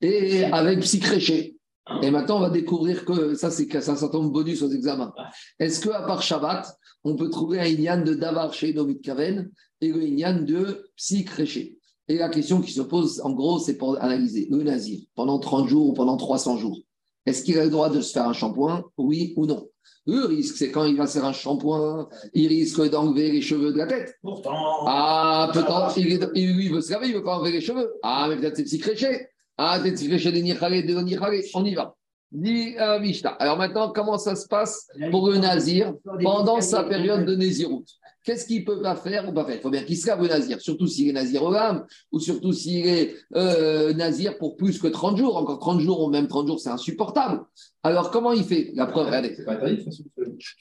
Et avec Psychréché. Et maintenant, on va découvrir que ça, c'est ça, ça tombe bonus aux examens. Est-ce qu'à part Shabbat, on peut trouver un Inyan de Davar Sheino Mitkaven et le Inyan de Psychréché et la question qui se pose, en gros, c'est pour analyser le nazir pendant 30 jours ou pendant 300 jours. Est-ce qu'il a le droit de se faire un shampoing? Oui ou non? Le risque, c'est quand il va se faire un shampoing, il risque d'enlever les cheveux de la tête.
Pourtant.
Ah, peut-être, il, il- lui, veut se laver, il veut pas enlever les cheveux. Ah, mais peut-être c'est petit créché. Ah, peut-être c'est créché des nirchalé, de nirchalé. On y va. Euh. Alors maintenant, comment ça se passe pour le nazir pendant sa période de Néziroute Qu'est-ce qu'il peut pas faire ou pas faire? Il faut bien qu'il se lave le nazir, surtout s'il est nazir au lame, ou surtout s'il est euh, nazir pour plus que 30 jours. Encore 30 jours ou même 30 jours, c'est insupportable. Alors comment il fait? La preuve, regardez.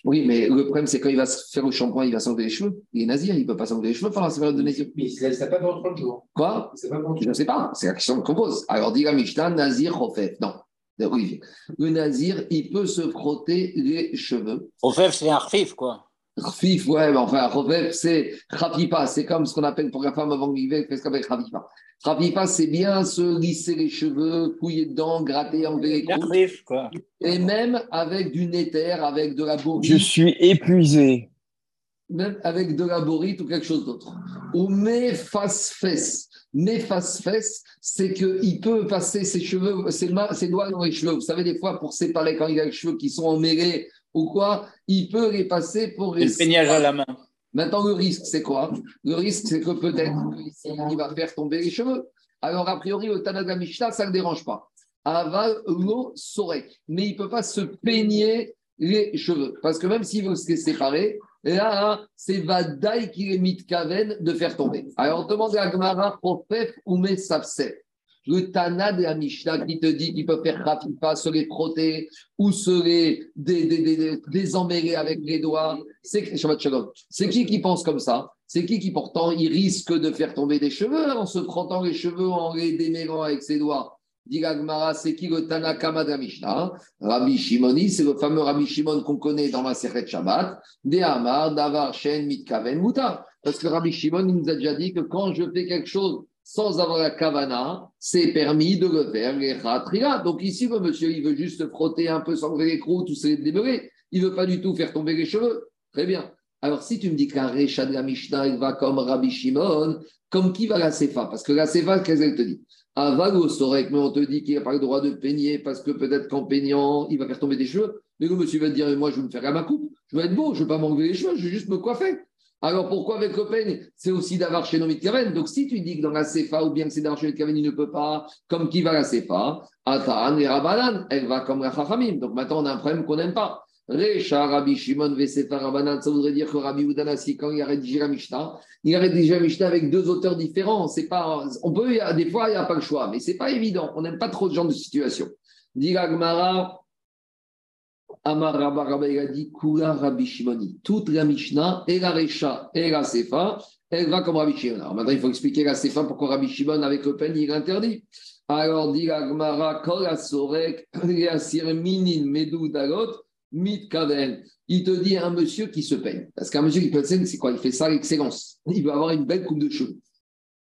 Oui, mais le problème, c'est quand il va se faire le shampoing, il va s'enlever les cheveux. Il est nazir, il ne peut pas s'enlever les cheveux pendant sa période de nazir.
Mais il ne se pas pendant 30 jours.
Quoi?
C'est pas pendant
Je ne sais pas, c'est la question qu'on pose. Alors, dit la Mishnah, Nazir Rofef. Non, de Olivier. Le Nazir, il peut se frotter les cheveux.
Au fait, c'est un rfif, quoi.
Rfif, ouais, mais enfin, Rofef, c'est Rapipa. C'est comme ce qu'on appelle pour la femme avant l'hiver, qu'est-ce qu'on appelle Rapipa Rapipa, c'est bien se lisser les cheveux, couiller dedans, gratter, enlever les
rfif, quoi.
Et même avec du néther, avec de la
Je
bourrine,
suis épuisé.
même avec de la borite ou quelque chose d'autre. Ou mes face-fesses. Mes face-fesses, c'est qu'il peut passer ses cheveux, ses, mains, ses doigts dans les cheveux. Vous savez, des fois, pour séparer quand il a les cheveux qui sont emmêlés ou quoi, il peut les passer pour les.
le peignage à la main.
Maintenant, le risque, c'est quoi? Le risque, c'est que peut-être il va faire tomber les cheveux. Alors, a priori, le Tana de la Mishnah, ça ne le dérange pas. Aval, l'eau, saurait. Mais il ne peut pas se peigner les cheveux. Parce que même s'il veut se les séparer, là, c'est Vadaï qui est mit kaven de faire tomber. Alors, on demande à Gmara, ou Mesafsef. Le Tana de la Mishnah qui te dit qu'il peut faire rafifa, se les frotter ou se les désemmêler avec les doigts. C'est qui qui pense comme ça? C'est qui qui pourtant il risque de faire tomber des cheveux en se frottant les cheveux, en les démêlant avec ses doigts? Dit c'est qui le Tanakama de la Mishnah? Rabbi Shimoni, c'est le fameux Rabbi Shimon qu'on connaît dans la Seret Shabbat. De Amar, Davar, Shen, Mitkaven, Muta. Parce que Rabbi Shimon, il nous a déjà dit que quand je fais quelque chose sans avoir la kavana, c'est permis de le faire, les khatrila. Donc ici, le monsieur, il veut juste frotter un peu, s'enlever les croûtes ou se les. Il ne veut pas du tout faire tomber les cheveux. Très bien. Alors, si tu me dis qu'un Recha de la Mishnah, il va comme Rabbi Shimon, comme qui va la Sefa? Parce que la Sefa, qu'est-ce qu'elle te dit? Aval au Sorek, mais on te dit qu'il n'a pas le droit de peigner parce que peut-être qu'en peignant, il va faire tomber des cheveux. Mais le monsieur va te dire Moi, je veux me faire à ma coupe, je veux être beau, je ne veux pas m'enlever les cheveux, je veux juste me coiffer. Alors pourquoi avec le peigne C'est aussi d'avoir chez Nomit Kaven. Donc si tu dis que dans la Sefa ou bien que c'est d'avoir chez Kaven, il ne peut pas, comme qui va la Sefa Ataan et Rabanan, elle va comme la. Donc maintenant, on a un problème qu'on n'aime pas. Recha Rabbi Shimon Vesefa Rabanan, ça voudrait dire que Rabbi Udanasi, quand il a rédigé Mishnah, il a rédigé avec deux auteurs différents. C'est pas, on peut, des fois, il n'y a pas le choix, mais c'est pas évident. On n'aime pas trop ce genre de situation. Dit la Gemara, Amar Rabba il a dit Kula Rabbi Shimoni. Toute la Mishnah, et la Recha, et la Sefa, elle va comme Rabbi Shimon. Alors maintenant, il faut expliquer la Sefa pourquoi Rabbi Shimon, avec le peigne, il interdit. Alors, dit la Gemara, Kol Asorek, Yasir Minin Medou Dalot, Mit Kaven. Il te dit un monsieur qui se peigne. Parce qu'un monsieur qui peut se c'est quoi? Il fait ça à l'excellence. Il veut avoir une belle coupe de cheveux.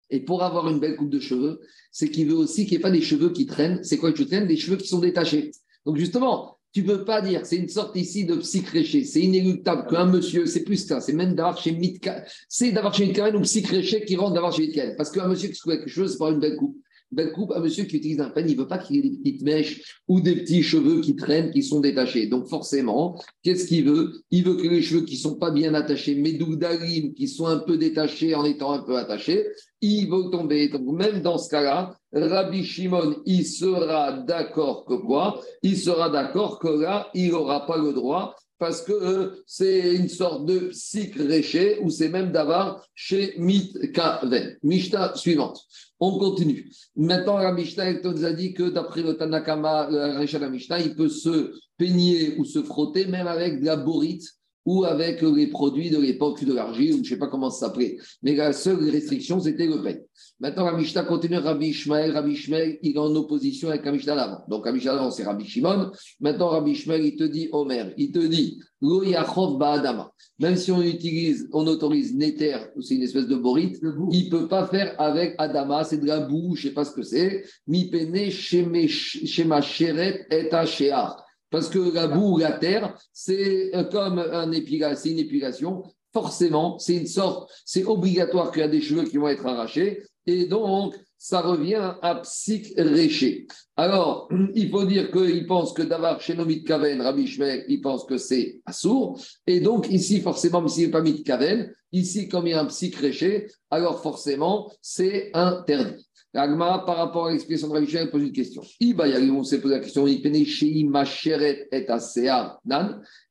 Et pour avoir une belle coupe de cheveux, c'est qu'il veut aussi qu'il n'y ait pas des cheveux qui traînent. C'est quoi? Que tu traînes Des cheveux qui sont détachés. Donc justement, tu ne peux pas dire, c'est une sorte ici de psychréché. C'est inéluctable qu'un monsieur, c'est plus ça, c'est même d'avoir chez Mitka, c'est d'avoir chez Mitkaven ou psychréché qui rentre d'avoir chez Mitkaven. Parce qu'un monsieur qui se avec les cheveux, c'est pas une belle coupe. Belle coupe, un monsieur qui utilise un peigne, il ne veut pas qu'il ait des petites mèches ou des petits cheveux qui traînent, qui sont détachés. Donc forcément, qu'est-ce qu'il veut? Il veut que les cheveux qui ne sont pas bien attachés, mais d'Oudarim, qui sont un peu détachés en étant un peu attachés, ils vont tomber. Donc même dans ce cas-là, Rabbi Shimon, il sera d'accord que quoi? Il sera d'accord que là, il n'aura pas le droit parce que euh, c'est une sorte de psychréché ou c'est même d'avoir chez Mitkaven. Mishnah suivante. On continue. Maintenant, la Mishnah nous a dit que d'après le Tanakama, la Mishnah, il peut se peigner ou se frotter même avec de la borite ou avec les produits de l'époque de l'argile, ou je ne sais pas comment ça s'appelait. Mais la seule restriction, c'était le peigne. Maintenant, la Mishnah continue, Rabbi Ishmael. Rabbi Ishmael, il est en opposition avec la Mishnah d'avant. Donc, la Mishnah d'avant, c'est Rabbi Shimon. Maintenant, Rabbi Ishmael, il te dit, Omer, il te dit, Lo Yachov Ba'adama. Même si on utilise, on autorise Néter, c'est une espèce de borite, il ne peut pas faire avec Adama, c'est de la boue, je ne sais pas ce que c'est. Mi pene shema sheret et ashear. Parce que la boue, la terre, c'est euh, comme un épila- une épilation. Forcément, c'est une sorte, c'est obligatoire qu'il y a des cheveux qui vont être arrachés. Et donc, ça revient à psik réché. Alors, il faut dire qu'il pense que d'avoir chez Nomit Kaven, Rabbi Shmer, il pense que c'est assourd. Et donc, ici, forcément, s'il n'est pas Kaven, ici, comme il y a un psy réché, alors forcément, c'est interdit. Par rapport à l'expression de Rabbi Shmer, pose une question. on s'est posé la question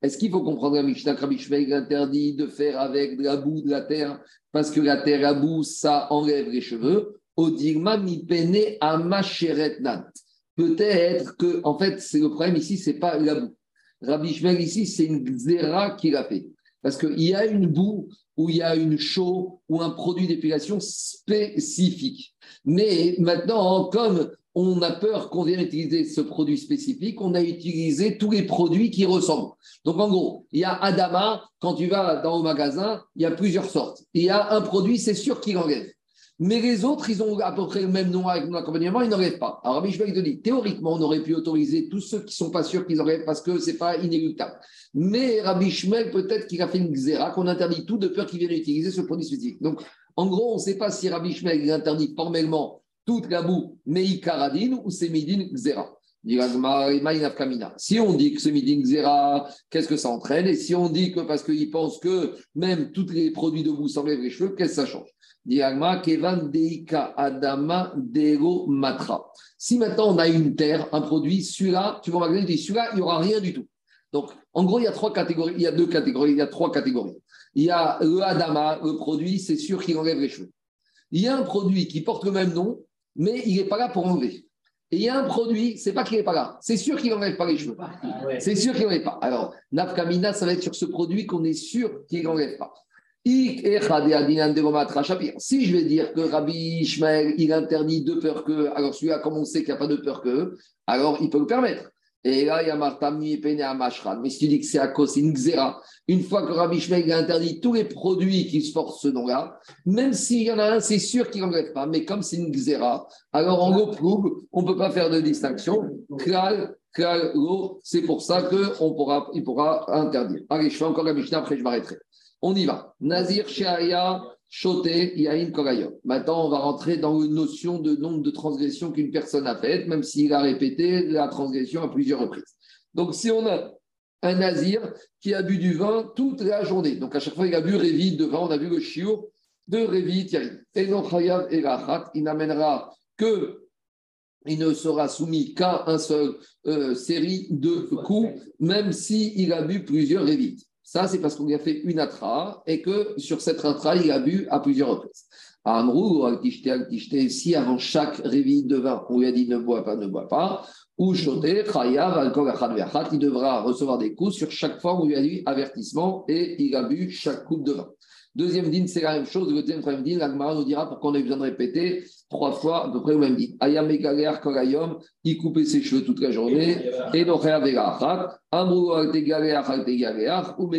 est-ce qu'il faut comprendre la Mishnah que interdit de faire avec de la boue de la terre parce que la terre à boue, ça enlève les cheveux? Peut-être que, en fait, le problème ici, c'est pas la boue. Rabbi Shmuel ici, c'est une xéra qui l'a fait. Parce qu'il y a une boue où il y a une chaux ou un produit d'épilation spécifique. Mais maintenant, comme on a peur qu'on vienne utiliser ce produit spécifique, on a utilisé tous les produits qui ressemblent. Donc en gros, il y a Adama, quand tu vas dans le magasin, il y a plusieurs sortes. Il y a un produit, c'est sûr qu'il enlève. Mais les autres, ils ont à peu près le même nom avec mon accompagnement, ils n'enlèvent pas. Alors, Rabbi te dit, théoriquement, on aurait pu autoriser tous ceux qui ne sont pas sûrs qu'ils enlèvent parce que ce n'est pas inéluctable. Mais Rabbi Shmuel, peut-être qu'il a fait une xéra, qu'on interdit tout de peur qu'ils viennent utiliser ce produit spécifique. Donc, en gros, on ne sait pas si Rabbi Shmuel interdit formellement toute la boue Meikaradine ou c'est xéra. Si on dit que c'est Midin xéra, qu'est-ce que ça entraîne? Et si on dit que parce qu'ils pensent que même tous les produits de boue s'enlèvent les cheveux, qu'est-ce que ça change? Kevan Deika Adama Matra. Si maintenant on a une terre, un produit, celui-là, tu vas magasin, tu dis celui-là, il n'y aura rien du tout. Donc, en gros, il y a trois catégories, il y a deux catégories, il y a trois catégories. Il y a le Adama, le produit, c'est sûr qu'il enlève les cheveux. Il y a un produit qui porte le même nom, mais il n'est pas là pour enlever. Et il y a un produit, c'est pas qu'il n'est pas là, c'est sûr qu'il n'enlève pas les cheveux. C'est sûr qu'il n'enlève pas. Alors, Nafkamina, ça va être sur ce produit qu'on est sûr qu'il n'enlève pas. Si je vais dire que Rabbi Ishmael, il interdit de peur que, alors celui-là, comme on sait qu'il n'y a pas de peur que, alors il peut le permettre. Et là, il y a Mashran. Mais si tu dis que c'est à cause, c'est une xéra. Une fois que Rabbi Ishmael a interdit tous les produits qui se portent ce nom-là, même s'il y en a un, c'est sûr qu'il n'enlève pas. Mais comme c'est une xéra, alors en gros, on ne peut pas faire de distinction. C'est pour ça qu'il pourra, il pourra interdire. Allez, je fais encore la Mishnah, après je m'arrêterai. On y va. Nazir, Shaya. Maintenant, on va rentrer dans une notion de nombre de transgressions qu'une personne a faites, même s'il a répété la transgression à plusieurs reprises. Donc, si on a un Nazir qui a bu du vin toute la journée, donc à chaque fois il a bu Révit de vin, on a vu le chiot de Révit. Et non, Chayav et il n'amènera que il ne sera soumis qu'à un seul euh, série de coups, même s'il a bu plusieurs révites. Ça, c'est parce qu'on lui a fait une atra et que sur cette atra, il a bu à plusieurs reprises. Amrou, si avant chaque réveil de vin, on lui a dit ne bois pas, ne bois pas, ou choté, chayav, il devra recevoir des coups sur chaque fois où on lui a dit avertissement et il a bu chaque coupe de vin. Deuxième dîne, c'est la même chose. Le deuxième, troisième dîne, l'Agmara nous dira pourquoi on a besoin de répéter trois fois à peu près le même dîne. Ayam Megaler Korayom, il coupait ses cheveux toute la journée. Et donc, Amrou ou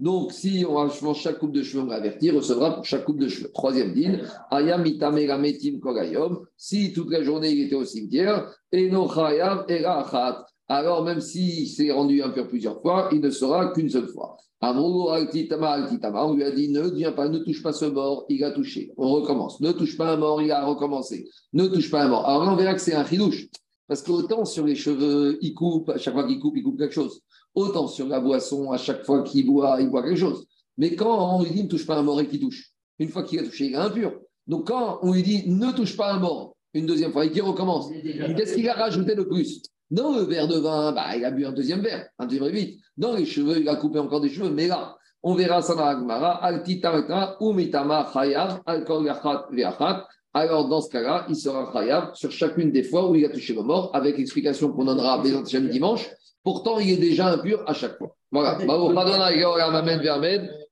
Donc, si on va chaque coupe de cheveux, on va avertir, recevra pour chaque coupe de cheveux. Troisième dîne, Ayam Metim Korayom, si toute la journée il était au cimetière, et no Chayav Erachat. Alors, même s'il s'est rendu impur plusieurs fois, il ne sera qu'une seule fois. On lui a dit ne viens pas, ne touche pas ce mort, il a touché. On recommence. Ne touche pas un mort, il a recommencé. Ne touche pas un mort. Alors là, on verra que c'est un chidouche. Parce qu'autant sur les cheveux, il coupe, à chaque fois qu'il coupe, il coupe quelque chose. Autant sur la boisson, à chaque fois qu'il boit, il boit quelque chose. Mais quand on lui dit ne touche pas un mort et qu'il touche, une fois qu'il a touché, il est impur. Donc quand on lui dit ne touche pas un mort, une deuxième fois et qu'il recommence, qu'est-ce qu'il a rajouté de plus? Dans le verre de vin, bah, il a bu un deuxième verre, un deuxième vite. Dans les cheveux, il a coupé encore des cheveux. Mais là, on verra ça dans la Gemara. Alors, dans ce cas-là, il sera chayav sur chacune des fois où il a touché le mort, avec l'explication qu'on donnera à dimanche. Pourtant, il est déjà impur à chaque fois. Voilà.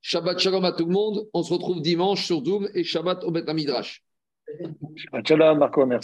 Shabbat shalom à tout le monde. On se retrouve dimanche sur Doom et Shabbat au Bet Midrash.
Shabbat shalom, Marco, merci.